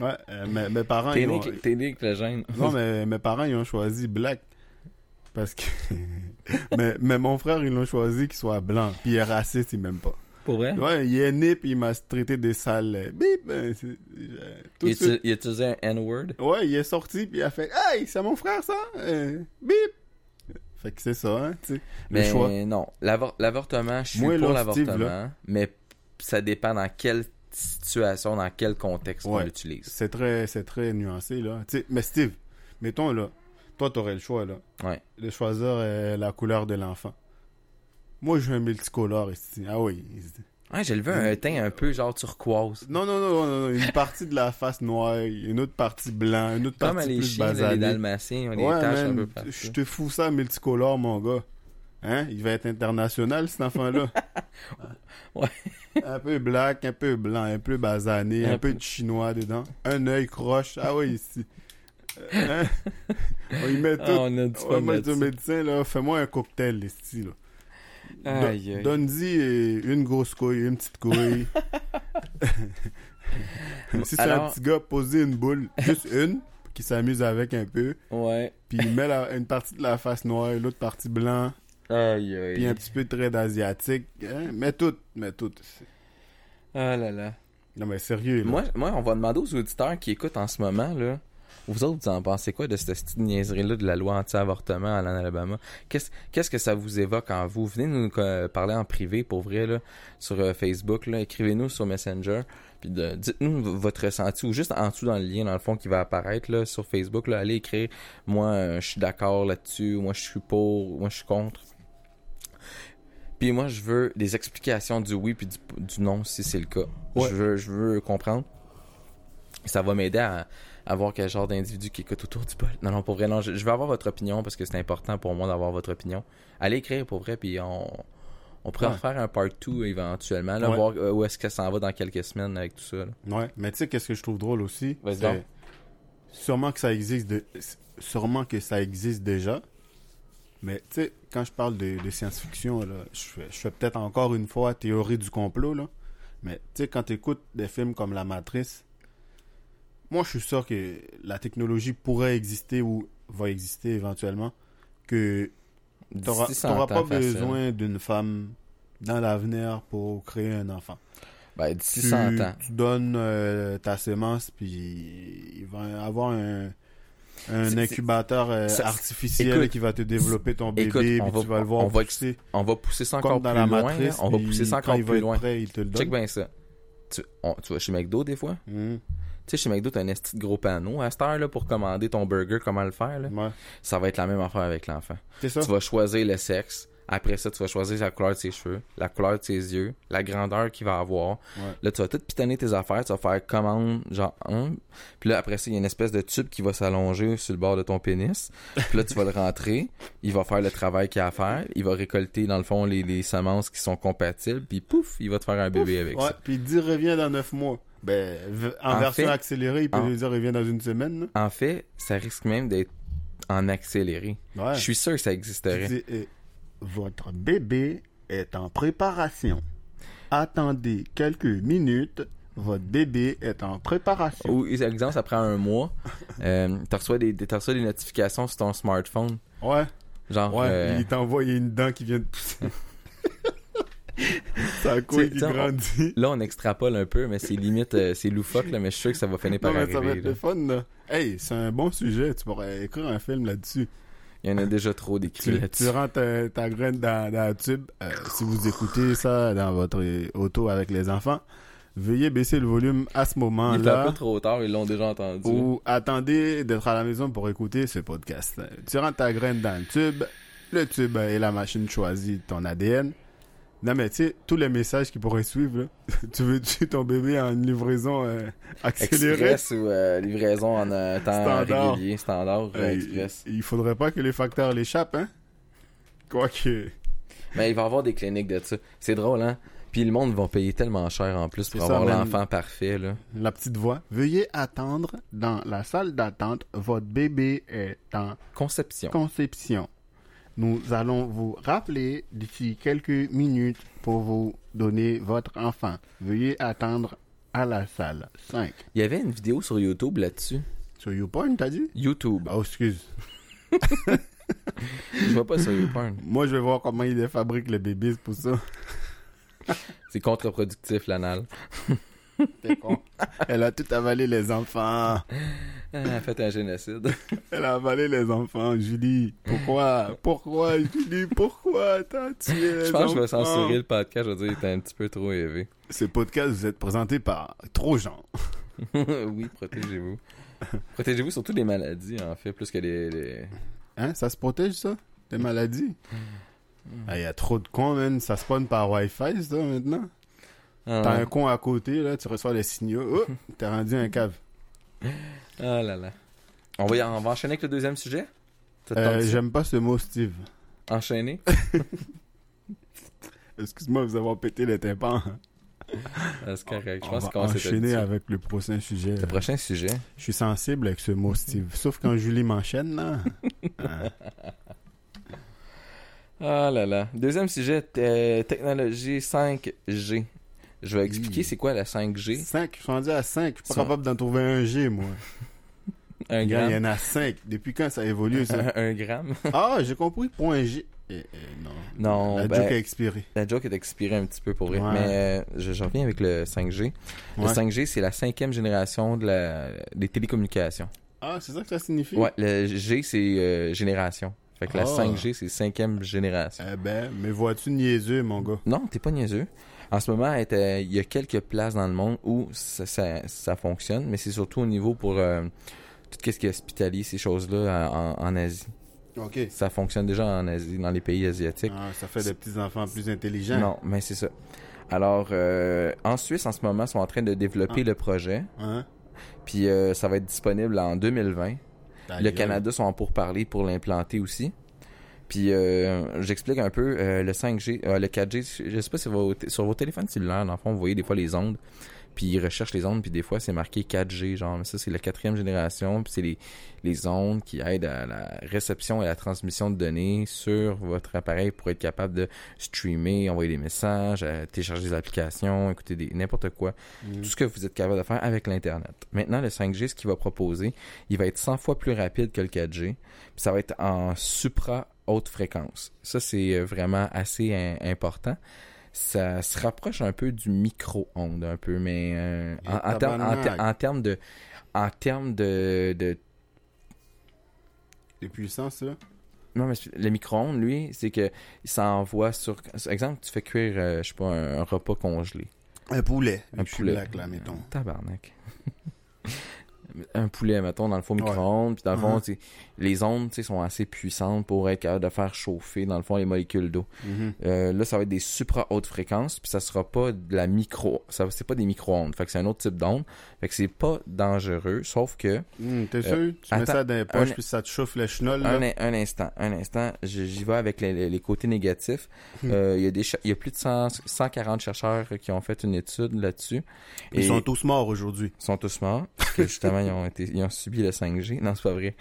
ouais, euh, mes, mes parents, t'es né avec le gène. Non, mais mes parents, ils ont choisi Black. Parce que... mais, mais mon frère, ils l'ont choisi qu'il soit blanc. Puis il est raciste, il m'aime pas. Pour vrai? Ouais, il est né, puis il m'a traité des sales... Bip! de Il, suite. il utilisait un N-word? Ouais, il est sorti, puis il a fait « Hey, c'est mon frère, ça! Euh, Bip! » Fait que c'est ça, hein, tu sais. Le Mais choix. non, L'avor- l'avortement, je suis Moi, pour l'avortement, mais ça dépend dans quelle situation, dans quel contexte on l'utilise. C'est très, c'est très nuancé, là. Mais Steve, mettons, là, toi, t'aurais le choix, là. Ouais. De choisir euh, la couleur de l'enfant. Moi, je veux un multicolore ici. Ah oui. Ouais, j'ai levé un teint un peu genre turquoise. Non, non, non, non, non. Une partie de la face noire, une autre partie blanc, une autre Comme partie les plus chiens, là, les basanée. dalmatiens, des Ouais, taches un peu je te fous ça multicolore, mon gars. Hein? Il va être international, cet enfant-là. <laughs> Ouais. Un peu black, un peu blanc, un peu basané, un, Un peu de chinois dedans. Un œil croche. Ah oui, ici. Euh, hein? On y met tout. Ah, on a Ouais, moi, je médecin, là, fais-moi un cocktail, ici, là. Aïe, euh, une grosse couille, une petite couille. <laughs> si c'est un petit gars, posez une boule, juste une, qui s'amuse avec un peu. Ouais. Puis il met la- une partie de la face noire, l'autre partie blanc, Aïe, aïe. puis un petit peu de trait d'asiatique. Hein? Mets tout, mets tout. Ah là là. Non mais sérieux, là. Moi, moi, on va demander aux auditeurs qui écoutent en ce moment, là, Vous autres, vous en pensez quoi de cette petite niaiserie-là de la loi anti-avortement en Alabama? Qu'est-ce qu'est-ce que ça vous évoque en vous? Venez nous euh, parler en privé, pour vrai, là, sur euh, Facebook. Là. Écrivez-nous sur Messenger. Puis dites-nous votre ressenti ou juste en dessous dans le lien, dans le fond, qui va apparaître là, sur Facebook. Là, allez écrire « Moi, euh, je suis d'accord là-dessus. Moi, je suis pour. Moi, je suis contre. » Puis moi, je veux des explications du oui puis du, du non, si c'est le cas. Ouais. Je, veux, je veux comprendre. Ça va m'aider à, à voir quel genre d'individu qui écoute autour du bol. Non, non, pour vrai, non, je, je veux avoir votre opinion parce que c'est important pour moi d'avoir votre opinion. Allez écrire pour vrai, puis on, on pourrait Ouais. refaire un part 2 éventuellement, là, Ouais. voir euh, où est-ce que ça en va dans quelques semaines avec tout ça. là. Ouais, mais tu sais, qu'est-ce que je trouve drôle aussi? Donc. Sûrement que ça existe de... Sûrement que ça existe déjà. Mais tu sais, quand je parle de, de science-fiction, là, je fais, je fais peut-être encore une fois théorie du complot, là. Mais tu sais, quand tu écoutes des films comme La Matrice, moi je suis sûr que la technologie pourrait exister ou va exister éventuellement, que t'auras D'ici 100 t'auras ans, pas besoin d'une femme dans l'avenir pour créer un enfant Ben, d'ici tu, 100 ans. tu donnes euh, ta sémence, puis il va avoir un, incubateur euh, ça- artificiel écoute, qui va te développer ton bébé, écoute, puis va- tu vas le voir on va pousser. On va pousser ça Comme encore dans plus la loin. matrice, là. On va pousser ça quand encore il va plus loin. prêt, il te le Check donne. bien ça. Tu, on- tu vas chez McDo des fois? Mhm. Tu sais, chez McDo, t'as un esti de gros panneau à cette heure là, pour commander ton burger, comment le faire. Là. Ouais. Ça va être la même affaire avec l'enfant. C'est ça? Tu vas choisir le sexe. Après ça, tu vas choisir la couleur de ses cheveux, la couleur de ses yeux, la grandeur qu'il va avoir. Ouais. Là, tu vas tout pitonner tes affaires. Tu vas faire commande, genre, un. Puis là, après ça, il y a une espèce de tube qui va s'allonger sur le bord de ton pénis. Puis là, tu vas le rentrer. Il va faire le travail qu'il a à faire. Il va récolter, dans le fond, les, les semences qui sont compatibles. Puis pouf, il va te faire un bébé avec Ouais, ça. puis il dit reviens dans 9 mois. Ben, en, En version fait- accélérée, il peut en- dire reviens dans une semaine. là. En fait, ça risque même d'être en accéléré. Ouais. Je suis sûr que ça Il existerait. eh, votre bébé est en préparation. Attendez quelques minutes. Votre bébé est en préparation. Ou, exemple, ça prend un mois. <laughs> Euh, tu reçois des, des- t'as reçois des notifications sur ton smartphone. Ouais. Genre, Ouais, euh, il t'envoie il y a une dent qui vient de pousser. <laughs> ça couille Tu qui on- grandit. là, on extrapole un peu, mais c'est limite, euh, c'est loufoque, là, mais je suis sûr que ça va finir par Non, mais ça va arriver. être là. le fun, là. Hey, c'est un bon sujet. Tu pourrais écrire un film là-dessus. Il y en a déjà trop <laughs> d'écrits Tu, là-dessus. tu rentres ta, ta graine dans, dans le tube. Euh, si vous écoutez ça dans votre auto avec les enfants, veuillez baisser le volume à ce Il est un moment-là. peu trop tard, ils l'ont déjà entendu. Ou attendez d'être à la maison pour écouter ce podcast. Tu rentres ta graine dans le tube. Le tube et la machine choisit ton ADN. Non, mais tu sais, tous les messages qui pourraient suivre, là. <laughs> tu veux tuer ton bébé en livraison euh, accélérée? Express ou euh, livraison en euh, temps Standard. régulier, standard, express. il, il faudrait pas que les facteurs l'échappent, hein? Quoique. Mais il va y avoir des cliniques de ça. C'est drôle, hein? Puis le monde va payer tellement cher en plus pour ça, avoir l'enfant parfait, là. La petite voix. Veuillez attendre dans la salle d'attente. Votre bébé est en Conception. conception. Nous allons vous rappeler d'ici quelques minutes pour vous donner votre enfant. Veuillez attendre à la salle 5. Il y avait une vidéo sur YouTube là-dessus. Sur YouPorn, t'as dit? YouTube. Oh, excuse. <laughs> Je vois pas sur YouPorn. Moi, je vais voir comment ils fabriquent les bébés pour ça. <laughs> C'est contre-productif, l'anal. T'es con. Elle a tout avalé les enfants. <laughs> Elle a fait un génocide. <laughs> Elle a avalé les enfants. Julie, pourquoi? Pourquoi, Julie? Pourquoi t'as tué les Je pense que je vais censurer le podcast. Je vais dire était un petit peu trop élevé. Ce podcast vous êtes présenté par Trojan. <laughs> oui, protégez-vous. Protégez-vous surtout des maladies, en fait, plus que les... les- Hein? Ça se protège, ça? Des maladies? Ah, Il y a trop de cons, man. Ça spawn par Wi-Fi, ça, maintenant. Ah, T'as un con à côté, là, tu reçois les signaux. Oh, t'es rendu un cave. Ah là là. On va, y- on va enchaîner avec le deuxième sujet? Euh? J'aime pas ce mot, Steve. Enchaîner? <laughs> <laughs> Excuse-moi de vous avoir pété les tympans. Ah, c'est correct. Je On pense va enchaîner avec le prochain sujet. Le prochain sujet? Je suis sensible avec ce mot, Steve. Sauf quand Julie m'enchaîne, là. <laughs> Ah là là. Deuxième sujet, t- technologie 5G. Je vais expliquer Oui. c'est quoi la 5G. 5, je suis rendu à 5. Je suis pas capable d'en trouver un G, moi. Un Il y en gramme. a 5. Depuis quand ça a évolué, ça? <laughs> Un, gramme. <laughs> Ah, j'ai compris. Point G. Eh, eh, non. Non, La ben- joke a expiré. La joke est expirée un petit peu pour vrai. Ouais. Mais euh, je, je reviens avec le 5G. Le Ouais. 5G, c'est la cinquième génération de la, des télécommunications. Ah, c'est ça que ça signifie? Ouais, le G, c'est euh, génération. Fait que la Ah. 5G, c'est cinquième génération. Eh ben, mais vois-tu niaiseux, mon gars? Non, t'es pas niaiseux. En ce moment, il y a quelques places dans le monde où ça, ça, ça fonctionne, mais c'est surtout au niveau pour euh, tout ce qui est hospitalier, ces choses-là, en, en Asie. Ça fonctionne déjà en Asie, dans les pays asiatiques. Ah, ça fait des petits-enfants plus intelligents. Non, mais c'est ça. Alors, euh, en Suisse, en ce moment, ils sont en train de développer Ah. le projet. Hein? Puis euh, ça va être disponible en 2020. Ta Le. Canada sont en pourparlers pour l'implanter aussi. Puis euh, j'explique un peu euh, le 5G, euh, le 4G. Je sais pas si vos sur vos téléphones cellulaires, dans le fond, vous voyez des fois les ondes. Puis ils recherchent les ondes, puis des fois c'est marqué 4G, genre. Mais ça, c'est la quatrième génération. Puis c'est les, les ondes qui aident à la réception et la transmission de données sur votre appareil pour être capable de streamer, envoyer des messages, télécharger des applications, écouter des n'importe quoi Mhm. tout ce que vous êtes capable de faire avec l'Internet. Maintenant, le 5G, ce qu'il va proposer, il va être 100 fois plus rapide que le 4G. Puis ça va être en supra haute fréquence. Ça, c'est vraiment assez important. Ça se rapproche un peu du micro-ondes, un peu, mais euh, en, en termes- en en de... En termes de, de Les puissances, là? non, mais le micro-ondes, lui, c'est que il s'envoie sur... Exemple, tu fais cuire, euh, je sais pas, un, un repas congelé. Un poulet. Un poulet. black, là, mettons. Tabarnak. <laughs> un poulet, mettons, dans le fond, micro-ondes. Puis dans le fond, tu sais, les ondes sont assez puissantes pour être capable de faire chauffer, dans le fond, les molécules d'eau. Mhm. Euh, là, ça va être des supra-hautes fréquences, puis ça sera pas de la micro... ça C'est pas des micro-ondes. Fait que c'est un autre type d'onde. Fait que c'est pas dangereux, sauf que... Hum, T'es Euh, sûr? Tu mets attends, ça dans les poches, un- puis ça te chauffe le chenol, là? Un, in- un instant, un instant, j'y vais avec les, les- les côtés négatifs. Hmm. Euh, Il y, a des y a plus de 100 140 chercheurs qui ont fait une étude là-dessus. Ils sont tous morts aujourd'hui. Ils sont tous morts, parce que justement, ils ont, été, ils ont subi le 5G. Non, c'est pas vrai.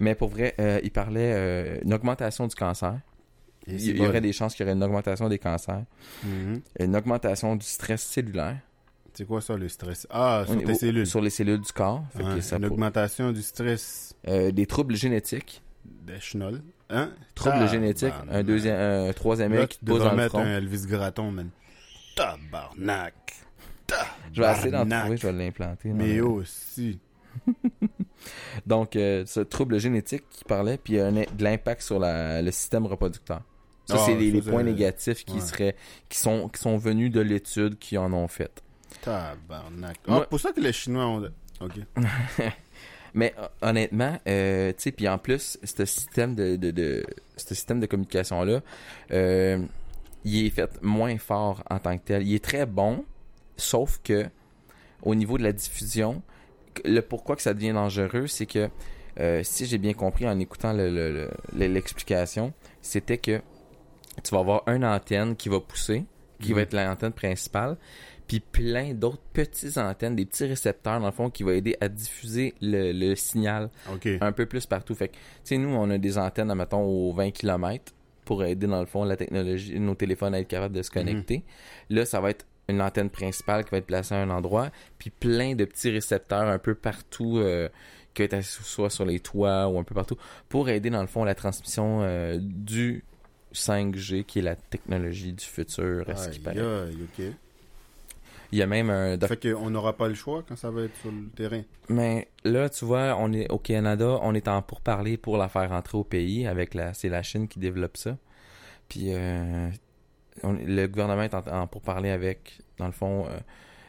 Mais pour vrai, euh, ils parlaient euh, une augmentation du cancer. Il y, il y bon. aurait des chances qu'il y aurait une augmentation des cancers. Mhm. Une augmentation du stress cellulaire. C'est quoi ça, le stress? Ah, sur tes cellules. Sur les cellules du corps. Fait que Ouais, ça une augmentation du stress euh, des troubles génétiques. des chenolles. Hein? Troubles génétiques. Un deuxième, un troisième mec qui te pose dans le front. un Elvis Graton, man. Tabarnak. Je vais essayer d'en trouver, je vais l'implanter. Mais aussi. <laughs> Donc, euh, ce trouble génétique qui parlait, puis il y a un- de l'impact sur la- le système reproducteur. Ça, Ah, c'est les, points négatifs qui ouais. seraient, qui sont, qui sont venus de l'étude qui en ont fait. Tabarnak. Ah, Moi- pour ça que les Chinois ont... Ok. <laughs> Mais honnêtement, euh, tu sais, puis en plus, ce système de, de, de ce système de communication là, euh, il est fait moins fort en tant que tel. Il est très bon, sauf que au niveau de la diffusion, le pourquoi que ça devient dangereux, c'est que euh, si j'ai bien compris en écoutant le- le- le- le- l'explication, c'était que tu vas avoir une antenne qui va pousser, qui Mhm. va être l'antenne principale, puis plein d'autres petites antennes, des petits récepteurs dans le fond qui va aider à diffuser le, le signal un peu plus partout. Fait que, tu sais, nous, on a des antennes, mettons, aux 20 km pour aider, dans le fond, la technologie, nos téléphones à être capables de se connecter. Là, ça va être une antenne principale qui va être placée à un endroit, puis plein de petits récepteurs un peu partout, euh, qui va être soit sur les toits ou un peu partout, pour aider, dans le fond, la transmission euh, du 5G, qui est la technologie du futur, à ce qui paraît. Il y a même un doc- Fait qu'on n'aura pas le choix quand ça va être sur le terrain. Mais là, tu vois, on est au Canada, on est en pourparler pour la faire rentrer au pays avec la, c'est la Chine qui développe ça. Puis euh, on- le gouvernement est en, en pourparler avec, dans le fond, euh,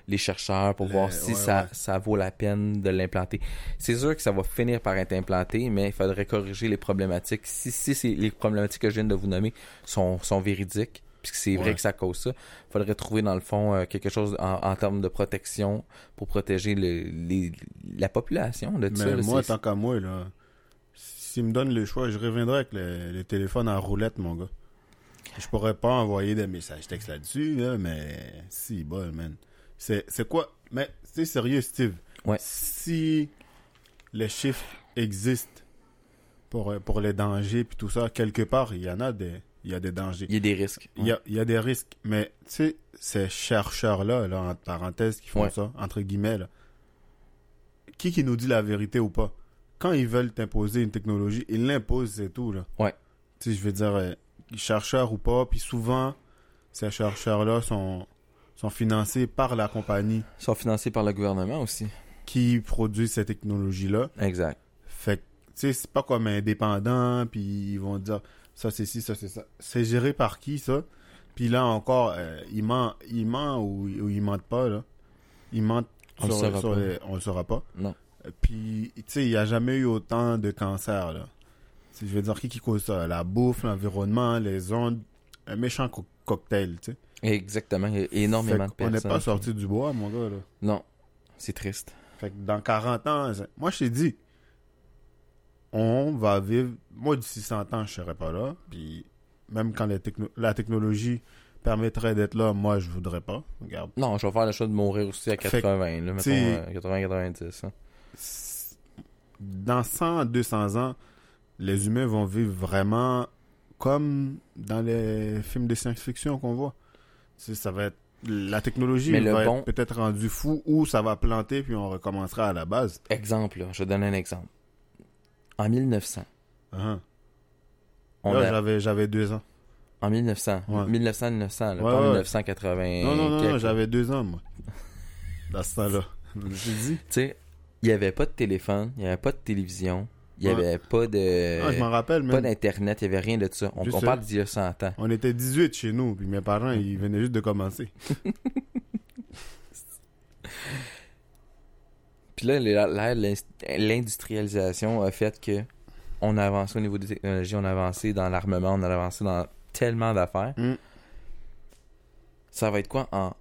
les chercheurs pour Le- voir si ouais, ça, ouais. ça vaut la peine de l'implanter. C'est sûr que ça va finir par être implanté, mais il faudrait corriger les problématiques. Si, si les problématiques que je viens de vous nommer sont, sont véridiques, puisque c'est vrai Ouais. que ça cause ça, il faudrait trouver dans le fond euh, quelque chose en, en termes de protection pour protéger le, les, la population de tout ça. Mais là. moi, tant qu'à moi, là, s'ils me donnent le choix, je reviendrai avec le, le téléphone en roulette, mon gars. Je pourrais pas envoyer des messages textes là-dessus, là, mais si, bon, man. C'est, c'est quoi? Mais, c'est sérieux, Steve. Ouais. Si les chiffres existent pour, pour les dangers puis tout ça, quelque part, il y en a des, il y a des dangers. Il y a des risques. Il y a, il y a des risques, mais tu sais, ces chercheurs-là, là, entre parenthèses, qui font Ouais. ça, entre guillemets, là, qui qui nous dit la vérité ou pas? Quand ils veulent t'imposer une technologie, ils l'imposent, c'est tout, là. Ouais. Tu sais, je veux dire, euh, chercheurs ou pas, puis souvent, ces chercheurs-là sont, sont financés par la compagnie Ils sont financés par le gouvernement aussi. qui produit ces technologies-là. Exact. Fait que, tu sais, c'est pas comme indépendant, puis ils vont dire ça c'est ci, ça c'est ça. C'est géré par qui, ça? Puis là encore, euh, ils mentent, ils mentent ou, ou ils mentent pas, là. Ils mentent On le sur, les- on le saura pas. Non. Puis, tu sais, il n'y a jamais eu autant de cancers, là. Je veux dire, qui qui cause ça? La bouffe, l'environnement, les ondes, un méchant co- cocktail, tu sais. Exactement. Il y a énormément de personnes. n'est pas sorti du bois, mon gars, là. Non. C'est triste. Fait que dans 40 ans, moi, je t'ai dit, on va vivre... Moi, d'ici 100 ans, je serai pas là. Puis, même quand la, techno- la technologie permettrait d'être là, moi, je voudrais pas. Regarde. Non, je vais faire le choix de mourir aussi à Fait que, 80, là, mettons, euh, 80-90. hein. C'est- Dans 100, 200 ans, les humains vont vivre vraiment comme dans les films de science-fiction qu'on voit. Ça va être... La technologie Mais va bon- être peut-être rendue fou ou ça va planter puis on recommencera à la base. Exemple, là, je vais donner un exemple. En 1900, Uh-huh. on Là, a- j'avais, j'avais deux ans. en 1900, Ouais. 1900, 1900, là, Ouais, pas ouais. 1980. Non, non, non, non, j'avais deux ans, moi. Dans ce temps-là. <laughs> J'ai dit. Tu sais, il n'y avait pas de téléphone, il n'y avait pas de télévision, il n'y avait pas de. Ah, je m'en rappelle, pas même. d'internet, il n'y avait rien de ça. On, Je on parle d'il y a 100 ans. On était 18 chez nous, puis mes parents, ils venaient juste de commencer. <laughs> Puis là, l'ère- l'industrialisation a fait que on a avancé au niveau des technologies, on a avancé dans l'armement, on a avancé dans tellement d'affaires. Mm. Ça va être quoi en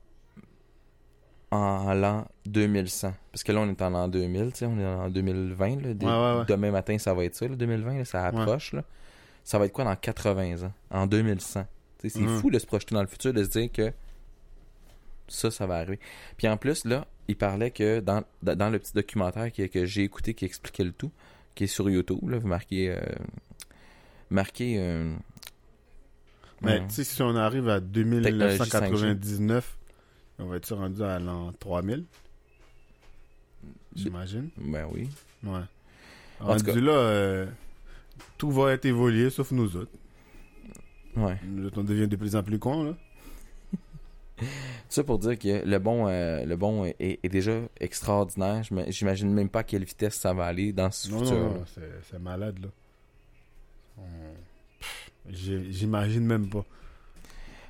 en l'an 2100 Parce que là, on est en l'an 2000, tu sais, on est en 2020. Là, Dès- Ouais, ouais, ouais. Demain matin, ça va être ça, le 2020, là, ça approche. Là. Ça va être quoi dans 80 ans En 2100 Tu sais, C'est Mhm. fou de se projeter dans le futur, de se dire que ça, ça va arriver. Puis en plus, là, il parlait que dans, dans le petit documentaire que, que j'ai écouté qui expliquait le tout, qui est sur YouTube, là, vous marquez. euh, marquez. euh, Mais tu sais, si on arrive à Technologie 2999, on va être rendu à l'an 3000. J'imagine. Ben oui. Ouais. En Rendu tout cas- là, euh, tout va être évolué, sauf nous autres. Ouais. Nous autres, on devient de plus en plus cons, là. Ça pour dire que le bon, euh, le bon est, est déjà extraordinaire. J'imagine même pas à quelle vitesse ça va aller dans ce Non, futur. non, non, c'est malade, là. On- J'imagine même pas.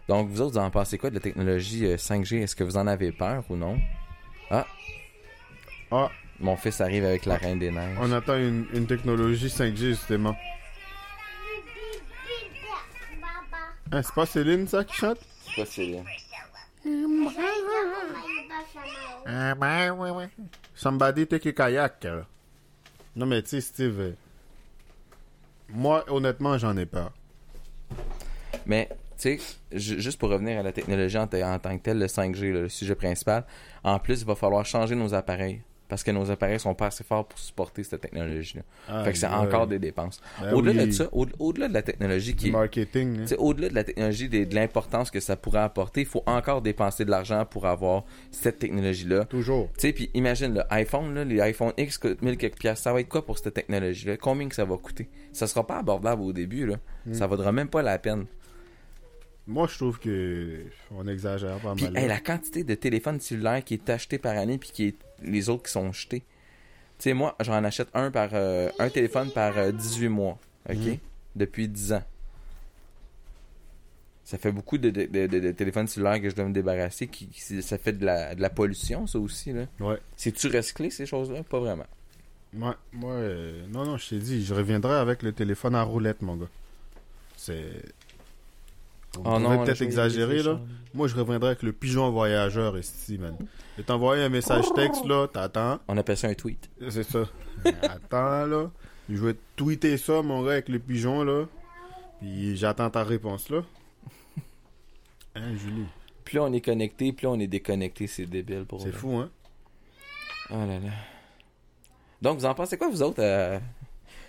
Donc, vous autres, vous en pensez quoi de la technologie euh, 5G Est-ce que vous en avez peur ou non? Ah, Ah, mon fils arrive avec la Reine des Neiges. on attend une, une technologie 5G, justement. Hein, c'est pas Céline, ça, qui chante? C'est pas Céline. Somebody take a kayak. Non, mais tu sais, Steve, moi, honnêtement, j'en ai peur. Mais, tu sais, ju- juste pour revenir à la technologie en, en tant que telle, le 5G, là, le sujet principal, en plus, il va falloir changer nos appareils. Parce que nos appareils sont pas assez forts pour supporter cette technologie-là. Ah, fait que c'est encore des dépenses. Ben au-delà oui, de ça, au- au-delà de la technologie qui marketing. hein. Au-delà de la technologie, de, de l'importance que ça pourrait apporter, il faut encore dépenser de l'argent pour avoir cette technologie-là. Toujours. Tu sais, puis imagine, le iPhone, là, les iPhone X coûtent 1000 quelques piastres. Ça va être quoi pour cette technologie-là? Combien que ça va coûter? Ça sera pas abordable au début, là. Hmm. Ça vaudra même pas la peine. Moi, je trouve que on exagère pas Puis, mal. hey, la quantité de téléphones cellulaires qui est acheté par année, puis qui est les autres qui sont jetés. Tu sais, moi, j'en achète un par euh, un téléphone par euh, 18 mois, OK? Mhm. Depuis 10 ans. Ça fait beaucoup de, de- de- de- de téléphones cellulaires que je dois me débarrasser. Qui, qui- ça fait de la, de la pollution, ça aussi. Là. Ouais. C'est-tu recyclé, ces choses-là? Pas vraiment. Moi, moi euh, non, non, je t'ai dit, je reviendrai avec le téléphone à roulette, mon gars. C'est. Oh pouvez non, peut-être exagérer, là. Moi, je reviendrai avec le pigeon voyageur ici, man. Je t'envoyer un message texte, là, t'attends. On appelle ça un tweet. C'est ça. Attends, là. Je vais tweeter ça, mon gars, avec le pigeon, là. Puis j'attends ta réponse, là. Hein, Julie? Plus on est connecté, plus on est déconnecté. C'est débile pour C'est fou, hein? Oh là là. Donc, vous en pensez quoi, vous autres, euh,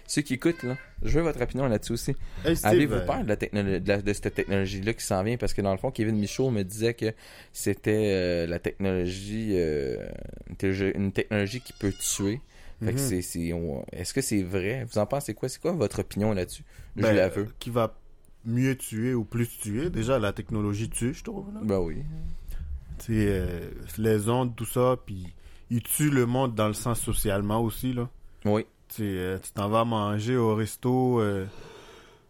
ceux qui écoutent, là? Je veux votre opinion là-dessus aussi. Hey, Avez-vous euh, peur de, la de, la- de cette technologie-là qui s'en vient? Parce que dans le fond, Kevin Michaud me disait que c'était euh, la technologie, euh, une technologie- qui peut tuer. Fait mhm. c'est, c'est- est-ce que c'est vrai? Vous en pensez quoi? C'est quoi votre opinion là-dessus? Je ben, la veux. Qui va mieux tuer ou plus tuer? Déjà, la technologie tue, je trouve, là. Ben oui. Euh, les ondes, tout ça, puis ils tuent le monde dans le sens socialement aussi, là. Oui. Tu euh, tu t'en vas manger au resto, euh,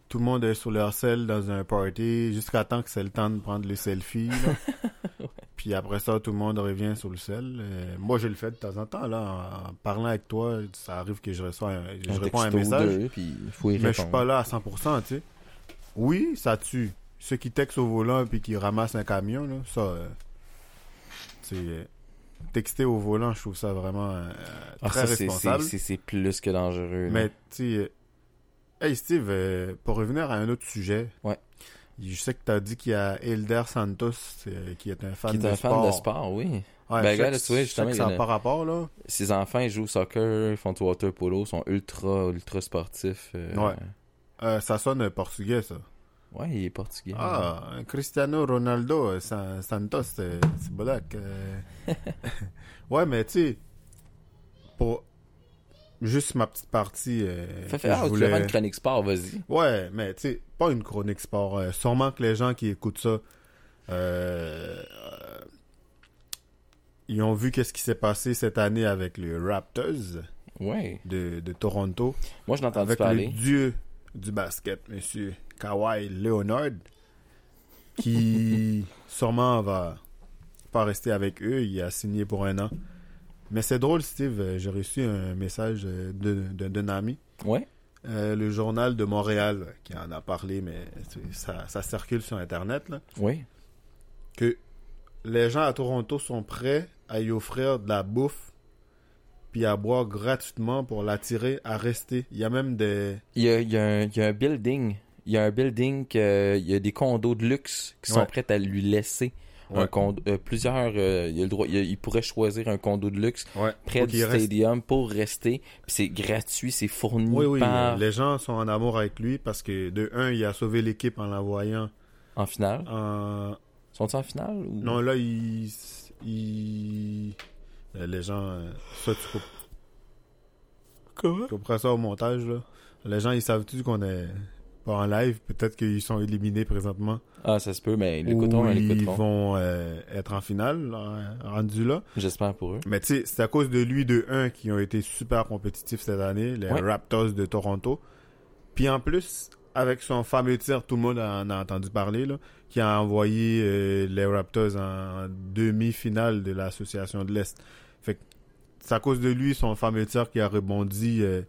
tout le monde est sur leur selle dans un party, jusqu'à temps que c'est le temps de prendre les selfies. là. <laughs> Puis après ça, tout le monde revient sur le sel. Euh, moi, je le fais de temps en temps. là En parlant avec toi, ça arrive que je reçois un, je Un réponds à un message. deux, puis il faut y Mais je suis répondre. pas là à 100%, tu sais. Oui, ça tue. Ceux qui textent au volant puis qui ramassent un camion, là, ça, euh, c'est... texter au volant, je trouve ça vraiment euh, Ah, très ça, responsable. c'est- plus que dangereux. Mais, tu sais... euh, Hey, Steve, euh, pour revenir à un autre sujet. Ouais. Je sais que tu as dit qu'il y a Elder Santos qui est un fan Qui est de un sport. fan de sport, oui. Ouais, Ben, regarde, tu vois, justement, ça a pas rapport, là. Ses enfants, ils jouent au soccer, ils font du water polo, sont ultra, ultra sportifs. Ouais. Ça sonne portugais, ça. Ouais, il est portugais. Ah, Cristiano Ronaldo, euh, Sa- Santos, c'est c'est bolac. euh. <laughs> <laughs> ouais, mais tu sais, pour juste ma petite partie. euh, Fais, que fais, je ah, tu veux voulais- une chronique sport, vas-y. Ouais, mais tu sais, pas une chronique sport. euh, sûrement que les gens qui écoutent ça, euh, euh, ils ont vu qu'est-ce qui s'est passé cette année avec les Raptors Ouais. de, de Toronto. Moi, je entendu avec parler. le dieu du basket, monsieur Kawhi Leonard, qui <laughs> sûrement va pas rester avec eux. Il a signé pour un an. Mais c'est drôle, Steve. J'ai reçu un message d'un ami, Ouais. euh, le journal de Montréal, qui en a parlé, mais ça, ça circule sur Internet, là, Oui. que les gens à Toronto sont prêts à y offrir de la bouffe puis à boire gratuitement pour l'attirer à rester. Il y a même des... Il y a, il y a un, il y a un building. Il y a un building que, il y a des condos de luxe qui sont Ouais. prêts à lui laisser un condo, euh, plusieurs, euh, il, a le droit, il, a- il pourrait choisir un condo de luxe Ouais, près du qu'il reste. stadium pour rester. Puis c'est gratuit, c'est fourni Oui, oui, par les gens sont en amour avec lui parce que, de un, il a sauvé l'équipe en l'envoyant en finale? en... Sont-ils en finale ou... Non, là, il... il... euh, Les gens... euh, Ça, tu coupes- Comment? tu couperas ça au montage, là? Les gens, ils savent-tu qu'on est pas en live? Peut-être qu'ils sont éliminés présentement. Ah, ça se peut, mais ils l'écouteront, ils vont euh, être en finale, rendus là. J'espère pour eux. Mais tu sais, c'est à cause de lui, de un, qui ont été super compétitifs cette année, les Ouais. Raptors de Toronto. Puis en plus, avec son fameux tir, tout le monde en a entendu parler, là, qui a envoyé euh, les Raptors en demi-finale de l'Association de l'Est. Fait que c'est à cause de lui, son fameux tir, qui a rebondi euh,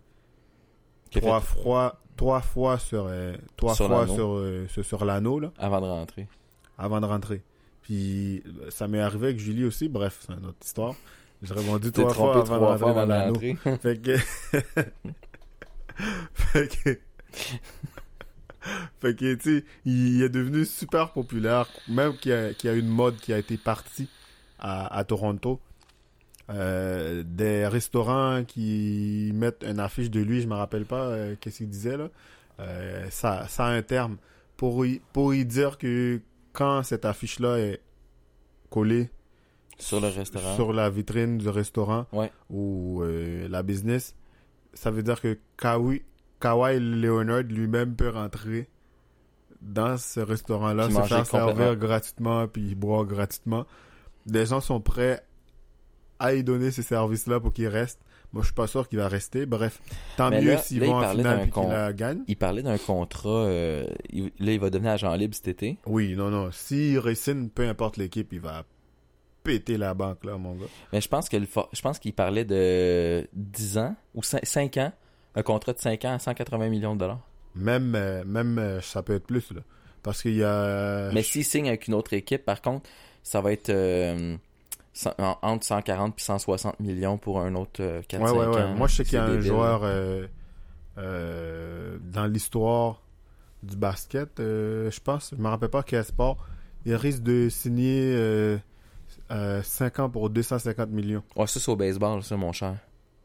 trois, fois, trois fois sur, euh, trois Sur fois l'anneau. sur, euh, sur, l'anneau, là Avant de rentrer. avant de rentrer. Puis euh, ça m'est arrivé avec Julie aussi, bref, c'est une autre histoire. J'ai rebondi trois fois avant de rentrer dans l'anneau. <laughs> Fait que... <laughs> fait que... <laughs> fait que, tu sais, il est devenu super populaire, même qu'il y, a- qu'il y a une mode qui a été partie à, à Toronto. Euh, des restaurants qui mettent une affiche de lui, je me rappelle pas euh, qu'est-ce qu'il disait là. Euh, ça, ça a un terme pour y, pour y dire que quand cette affiche-là est collée Sur le restaurant. sur la vitrine du restaurant Ouais. ou la business, ça veut dire que Kawhi, Kawhi Leonard lui-même peut rentrer dans ce restaurant-là, se faire servir gratuitement puis boire gratuitement. Les gens sont prêts à y donner ces services-là pour qu'il reste. Moi, je suis pas sûr qu'il va rester. Bref, tant Mais mieux s'ils vont en finale et con- la gagnent. Il parlait d'un contrat. euh, il- là, il va devenir agent libre cet été. Oui, non, non. S'il racine, peu importe l'équipe, il va péter la banque, là, mon gars. Mais je pense que le for- je pense qu'il parlait de 10 ans ou 5 ans. Un contrat de 5 ans à 180 millions de dollars. Même, euh, même euh, ça peut être plus, là. Parce qu'il y a... Mais s'il signe avec une autre équipe, par contre, ça va être euh, entre 140 et 160 millions pour un autre euh, 4 Ouais, ouais, ouais. ans. Moi, je sais qu'il y a un débile. joueur euh, euh, dans l'histoire du basket, euh, je pense, je me rappelle pas quel sport, il risque de signer euh, euh, 5 ans pour 250 millions. Ouais, ça, c'est au baseball, ça, mon cher.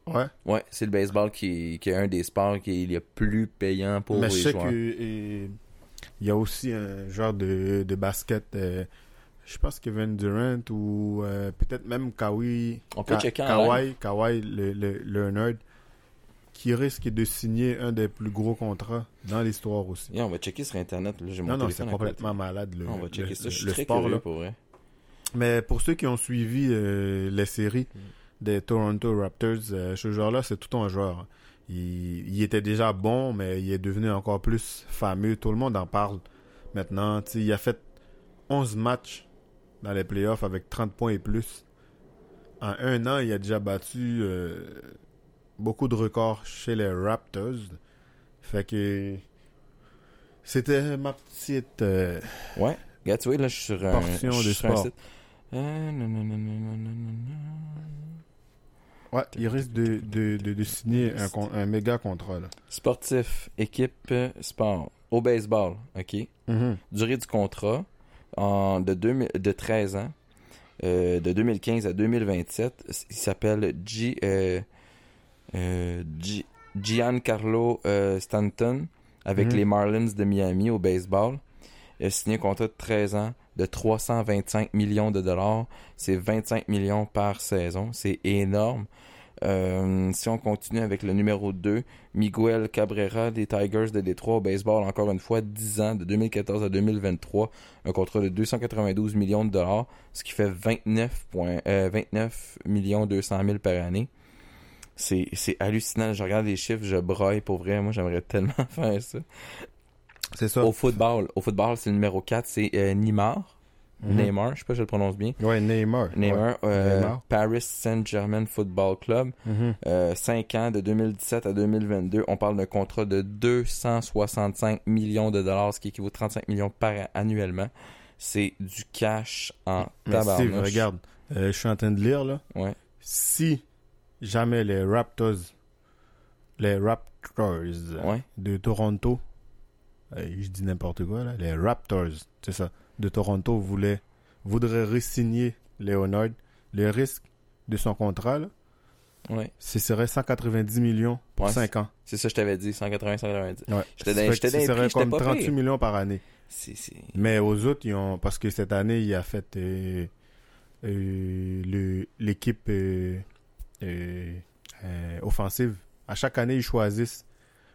Ouais. Ouais, c'est le baseball qui, qui est un des sports qui est le plus payant pour Mais les je sais joueurs. que et, il y a aussi un joueur de, de basket, euh, je pense Kevin Durant ou euh, peut-être même Kawhi, On peut Ka- checker en Kawhi, Kawhi le, le, Leonard, qui risque de signer un des plus gros contrats dans l'histoire aussi. Yeah, on va checker sur Internet. Là, Non, non, c'est complètement malade le, On va checker le- ça. Je suis le très sport. curieux Là. pour vrai. Mais pour ceux qui ont suivi euh, les séries Mm. des Toronto Raptors, euh, ce joueur-là, c'est tout un joueur. il, il était déjà bon, mais il est devenu encore plus fameux. Tout le monde en parle maintenant. Il a fait 11 matchs dans les playoffs avec 30 points et plus. En un an, il a déjà battu euh, beaucoup de records chez les Raptors. Fait que c'était ma petite. Euh, ouais, regarde, tu vois, là, je suis sur un. Portion de euh, ouais, il risque de, de, de, signer un, un, méga contrat. Là. Sportif, équipe, sport, au baseball, ok. Mm-hmm. Durée du contrat, en, de, 2000 de 13 ans, euh, de 2015 à 2027. Il s'appelle G, euh, euh, G- Giancarlo Stanton avec Mhm. les Marlins de Miami au baseball. Il a signé un contrat de 13 ans de 325 millions de dollars. C'est 25 millions par saison. C'est énorme. Euh, si on continue avec le numéro 2, Miguel Cabrera des Tigers de Détroit au baseball, encore une fois, 10 ans, de 2014 à 2023, un contrat de 292 millions de dollars, ce qui fait 29, points- euh, 29 millions 200 000 par année. C'est c'est hallucinant. Je regarde les chiffres, je broille pour vrai. Moi, j'aimerais tellement <laughs> faire ça. C'est ça. Au football, au football, c'est le numéro 4, c'est euh, Neymar. Mhm. Neymar, je sais pas si je le prononce bien. Ouais, Neymar. Neymar, euh, Neymar. Paris Saint-Germain Football Club. Ouais. 5 ans, de 2017 à 2022. On parle d'un contrat de 265 millions de dollars, ce qui équivaut à 35 millions par an annuellement. C'est du cash en Steve, tabarnouche. regarde, euh, je suis en train de lire là. Ouais. Si jamais les Raptors, les Raptors Ouais. de Toronto, euh, je dis n'importe quoi là, les Raptors, c'est ça, de Toronto voulaient, voudraient re-signer Leonard, le risque de son contrat là, Ouais. ce serait 190 millions pour Ouais, 5 ans. C'est ça, je t'avais dit, 180, 190. Ouais. J'étais que serait comme pas 38 pire. millions par année. C'est, c'est... Mais aux autres, ils ont parce que cette année, il a fait euh, euh, l'équipe euh, euh, offensive. À chaque année, ils choisissent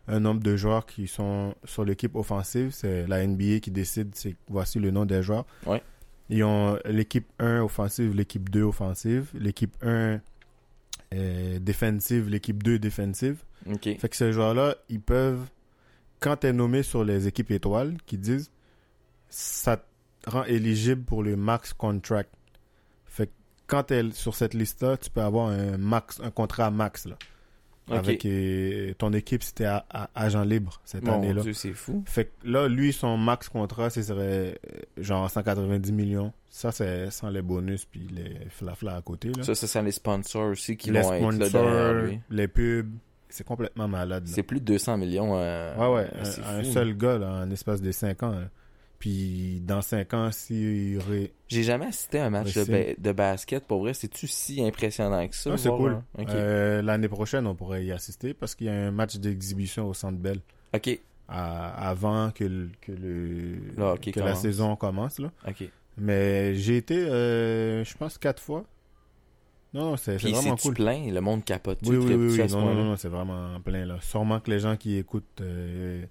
un nombre de joueurs qui sont sur l'équipe offensive. C'est la NBA qui décide. C'est voici le nom des joueurs. Ouais. Ils ont l'équipe 1 offensive, l'équipe 2 offensive, l'équipe 1 euh, défensive, l'équipe 2 défensive. Fait que ces joueurs-là, ils peuvent, quand tu es nommé sur les équipes étoiles, qui disent, ça te rend éligible pour le max contract. Fait que quand tu es sur cette liste-là, tu peux avoir un max, un contrat max, là. Avec ton équipe, c'était à, à- agent libre cette Mon année-là. Dieu, c'est fou. Fait que là, lui, son max contrat, ce serait euh, genre 190 millions. Ça, c'est sans les bonus puis les flafla à côté, là. Ça, ça sent les sponsors aussi qui les vont être là sponsors, derrière lui. les pubs, c'est complètement malade, là. C'est plus de 200 millions. euh, Ouais, ouais, c'est un, seul gars, là, en espace de 5 ans. hein. Puis, dans 5 ans, s'il ré... J'ai jamais assisté à un match de, ba- de basket. Pour vrai, c'est-tu si impressionnant que ça? Ah, c'est cool. Euh, L'année prochaine, on pourrait y assister parce qu'il y a un match d'exhibition au Centre Bell ok, à- avant que, le, que, le, la saison commence. Là. ok. Mais j'ai été, euh, je pense, 4 fois. Non, non, c'est vraiment cool. plein? Le monde capote. Oui, oui, oui, oui. Non, non, non, non, c'est vraiment plein. là. Sûrement que les gens qui écoutent euh,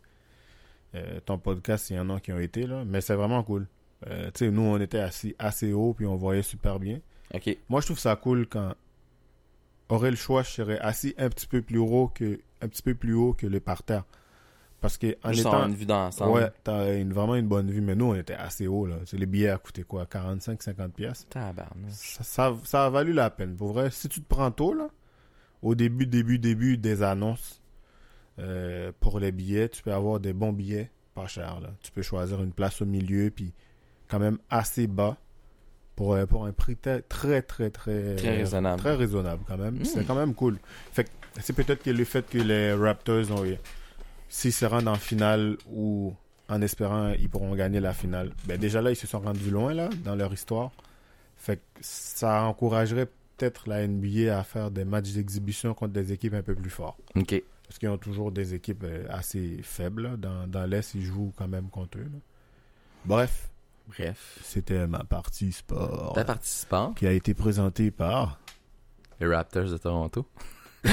euh, ton podcast, il y en a qui ont été, là. Mais c'est vraiment cool. Euh, tu sais, nous, on était assis assez haut, puis on voyait super bien. Ok. Moi, je trouve ça cool quand aurait le choix, je serais assis un petit peu plus haut que, un petit peu plus haut que le parterre. Parce que en Juste étant, une vue d'ensemble. ouais, t'as une, vraiment une bonne vue. Mais nous, on était assez haut, là. Les billets à coûter quoi? 45, 50 pièces. Ça, ça, ça a valu la peine. Pour vrai, si tu te prends tôt, là, au début, début, début des annonces euh, pour les billets, tu peux avoir des bons billets, pas cher. Là. Tu peux choisir une place au milieu, puis quand même assez bas pour, euh, pour un prix très, très, très, très, Très raisonnable. Très raisonnable, quand même. C'est quand même cool. Fait c'est peut-être que le fait que les Raptors ont. S'ils se rendent en finale ou en espérant ils pourront gagner la finale, ben déjà là, ils se sont rendus loin, là, dans leur histoire. Fait que ça encouragerait peut-être la NBA à faire des matchs d'exhibition contre des équipes un peu plus fortes. Ok. Parce qu'ils ont toujours des équipes euh, assez faibles. Dans, dans l'Est, ils jouent quand même contre eux. là. Bref, Bref. c'était ma partie sport Ta participant, qui a été présentée par... les Raptors de Toronto. <laughs>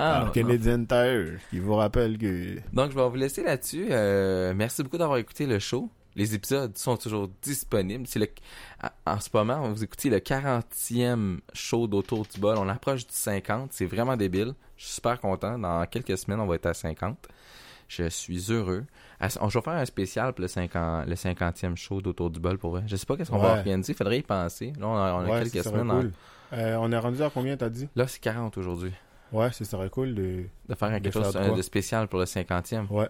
Ah, non. Canadian Tire, qui vous rappelle que... Donc, je vais vous laisser là-dessus. Euh, merci beaucoup d'avoir écouté le show. Les épisodes sont toujours disponibles. C'est le, en ce moment, vous écoutez le 40e show d'Autour du bol. On approche du 50. C'est vraiment débile. Je suis super content. Dans quelques semaines, on va être à 50. Je suis heureux. On va faire un spécial pour le, 50, le 50e show d'Autour du bol pour vrai. Je sais pas qu'est-ce qu'on va organiser. Faudrait y penser. Là, on a, quelques semaines. Euh, on est rendu à combien, t'as dit? Là, c'est 40 aujourd'hui. Ouais, ce serait cool de... De faire quelque chose de, spécial pour le 50e. Ouais.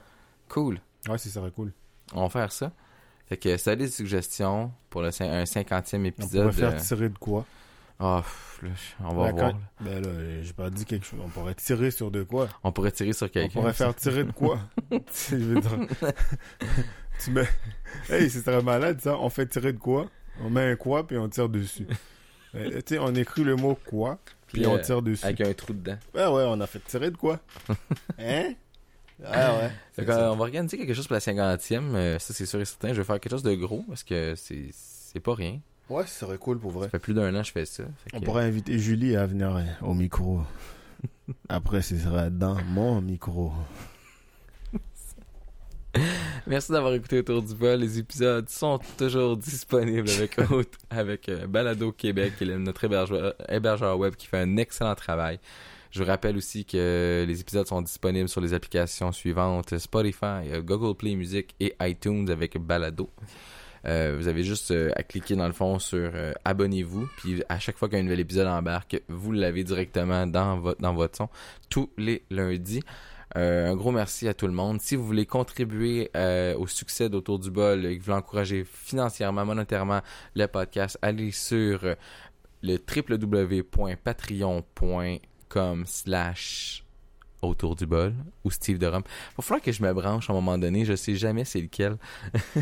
Cool. Ouais, ce serait cool. On va faire ça. Fait que ça a des suggestions pour le, un 50e épisode. On pourrait faire tirer de quoi? Ah, on va ben, voir. Ben là, j'ai pas dit quelque chose. On pourrait tirer sur de quoi? On pourrait tirer sur quelqu'un. On pourrait faire tirer de quoi? <laughs> <laughs> je veux dire... <laughs> tu mets... Hey, c'est très malade ça. On fait tirer de quoi? On met un quoi puis on tire dessus. Euh, tu sais, on écrit le mot quoi, puis, on euh, tire dessus. Avec un trou dedans. Ouais, ouais, on a fait tirer de quoi? hein? Ah ouais. <laughs> on va organiser quelque chose pour la 50e. Euh, ça, c'est sûr et certain. Je vais faire quelque chose de gros parce que c'est pas rien. Ouais, ça serait cool pour vrai. Ça fait plus d'un an que je fais ça. on pourrait inviter Julie à venir au micro. <laughs> Après, ce sera dans mon micro. <laughs> Merci d'avoir écouté Autour du bol. Les épisodes sont toujours disponibles avec, avec euh, Balado Québec, qui est notre hébergeur, web qui fait un excellent travail. Je vous rappelle aussi que les épisodes sont disponibles sur les applications suivantes Spotify, euh, Google Play Music et iTunes avec Balado. Euh, vous avez juste à cliquer dans le fond sur abonnez-vous, puis à chaque fois qu'un nouvel épisode embarque, vous l'avez directement dans votre son tous les lundis. Euh, un gros merci à tout le monde. Si vous voulez contribuer euh, au succès d'Autour du bol et que vous voulez encourager financièrement, monétairement le podcast, allez sur le www.patreon.com slash autour du bol ou Steve de Rome. Il va falloir que je me branche à un moment donné. Je sais jamais c'est lequel.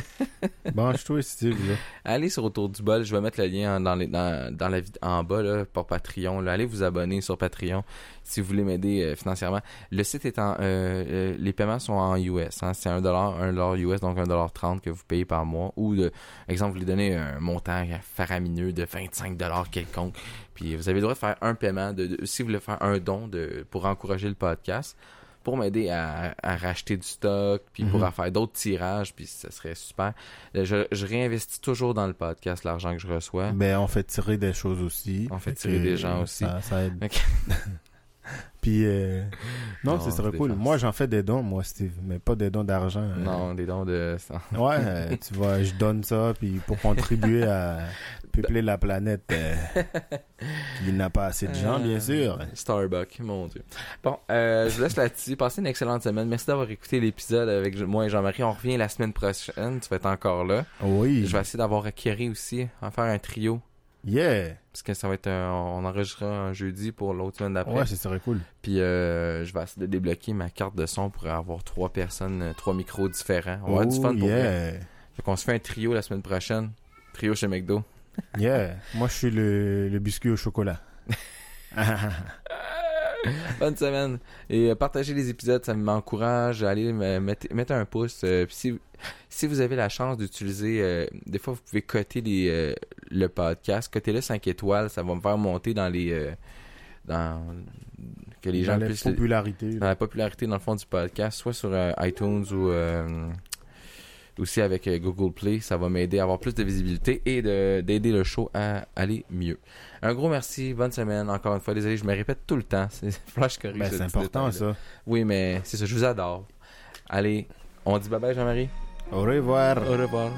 <laughs> Branche-toi, Steve. Allez sur autour du bol. Je vais mettre le lien dans, les, dans, dans la en bas là, pour Patreon. Allez vous abonner sur Patreon si vous voulez m'aider euh, financièrement. Le site est en... Euh, euh, les paiements sont en US. Hein. C'est 1$, 1$ US, donc 1$30 que vous payez par mois. Ou, de, exemple, vous voulez donner un montant faramineux de 25$ quelconque. Puis vous avez le droit de faire un paiement. De, si vous voulez faire un don de, pour encourager le podcast pour m'aider à, racheter du stock, puis pour mhm. faire d'autres tirages, puis ça serait super. Je, réinvestis toujours dans le podcast l'argent que je reçois. Ben, on fait tirer des choses aussi. On fait tirer des gens aussi. Ça, aide. <laughs> Puis, euh, non, ce serait cool. Moi, j'en fais des dons, moi, Steve, mais pas des dons d'argent. Euh. Non, des dons de. ouais, euh, <laughs> tu vois, je donne ça, puis pour contribuer à peupler la planète <laughs> qui n'a pas assez de gens, bien sûr. Starbucks, mon Dieu. Bon, je vous laisse là-dessus. Passez une excellente semaine. Merci d'avoir écouté l'épisode avec moi et Jean-Marie. On revient la semaine prochaine. Tu vas être encore là. Oui. Je vais essayer d'avoir acquéri aussi, en faire un trio. Yeah! Parce que ça va être on enregistrera un jeudi pour l'autre semaine d'après. Ouais, ça serait cool. Puis euh, je vais essayer de débloquer ma carte de son pour avoir trois personnes, euh, trois micros différents. On va avoir du fun pour yeah. Fait qu'on se fait un trio la semaine prochaine. Trio chez McDo. yeah. Moi, je suis le, le biscuit au chocolat. <laughs> <laughs> <laughs> Bonne semaine. Et euh, partagez les épisodes, ça m'encourage. Allez mettre, un pouce. Euh, si, si vous avez la chance d'utiliser, euh, des fois vous pouvez coter les, le podcast, coter-le 5 étoiles, ça va me faire monter dans les dans que les gens puissent popularité, dans la popularité dans le fond du podcast, soit sur iTunes ou aussi avec euh, Google Play. Ça va m'aider à avoir plus de visibilité et d'aider le show à aller mieux. Un gros merci, bonne semaine. Encore une fois, désolé, je me répète tout le temps. <laughs> C'est flash ben, c'est important ça. Oui, mais c'est ça, je vous adore. Allez, on dit bye bye Jean-Marie. Au revoir. Au revoir.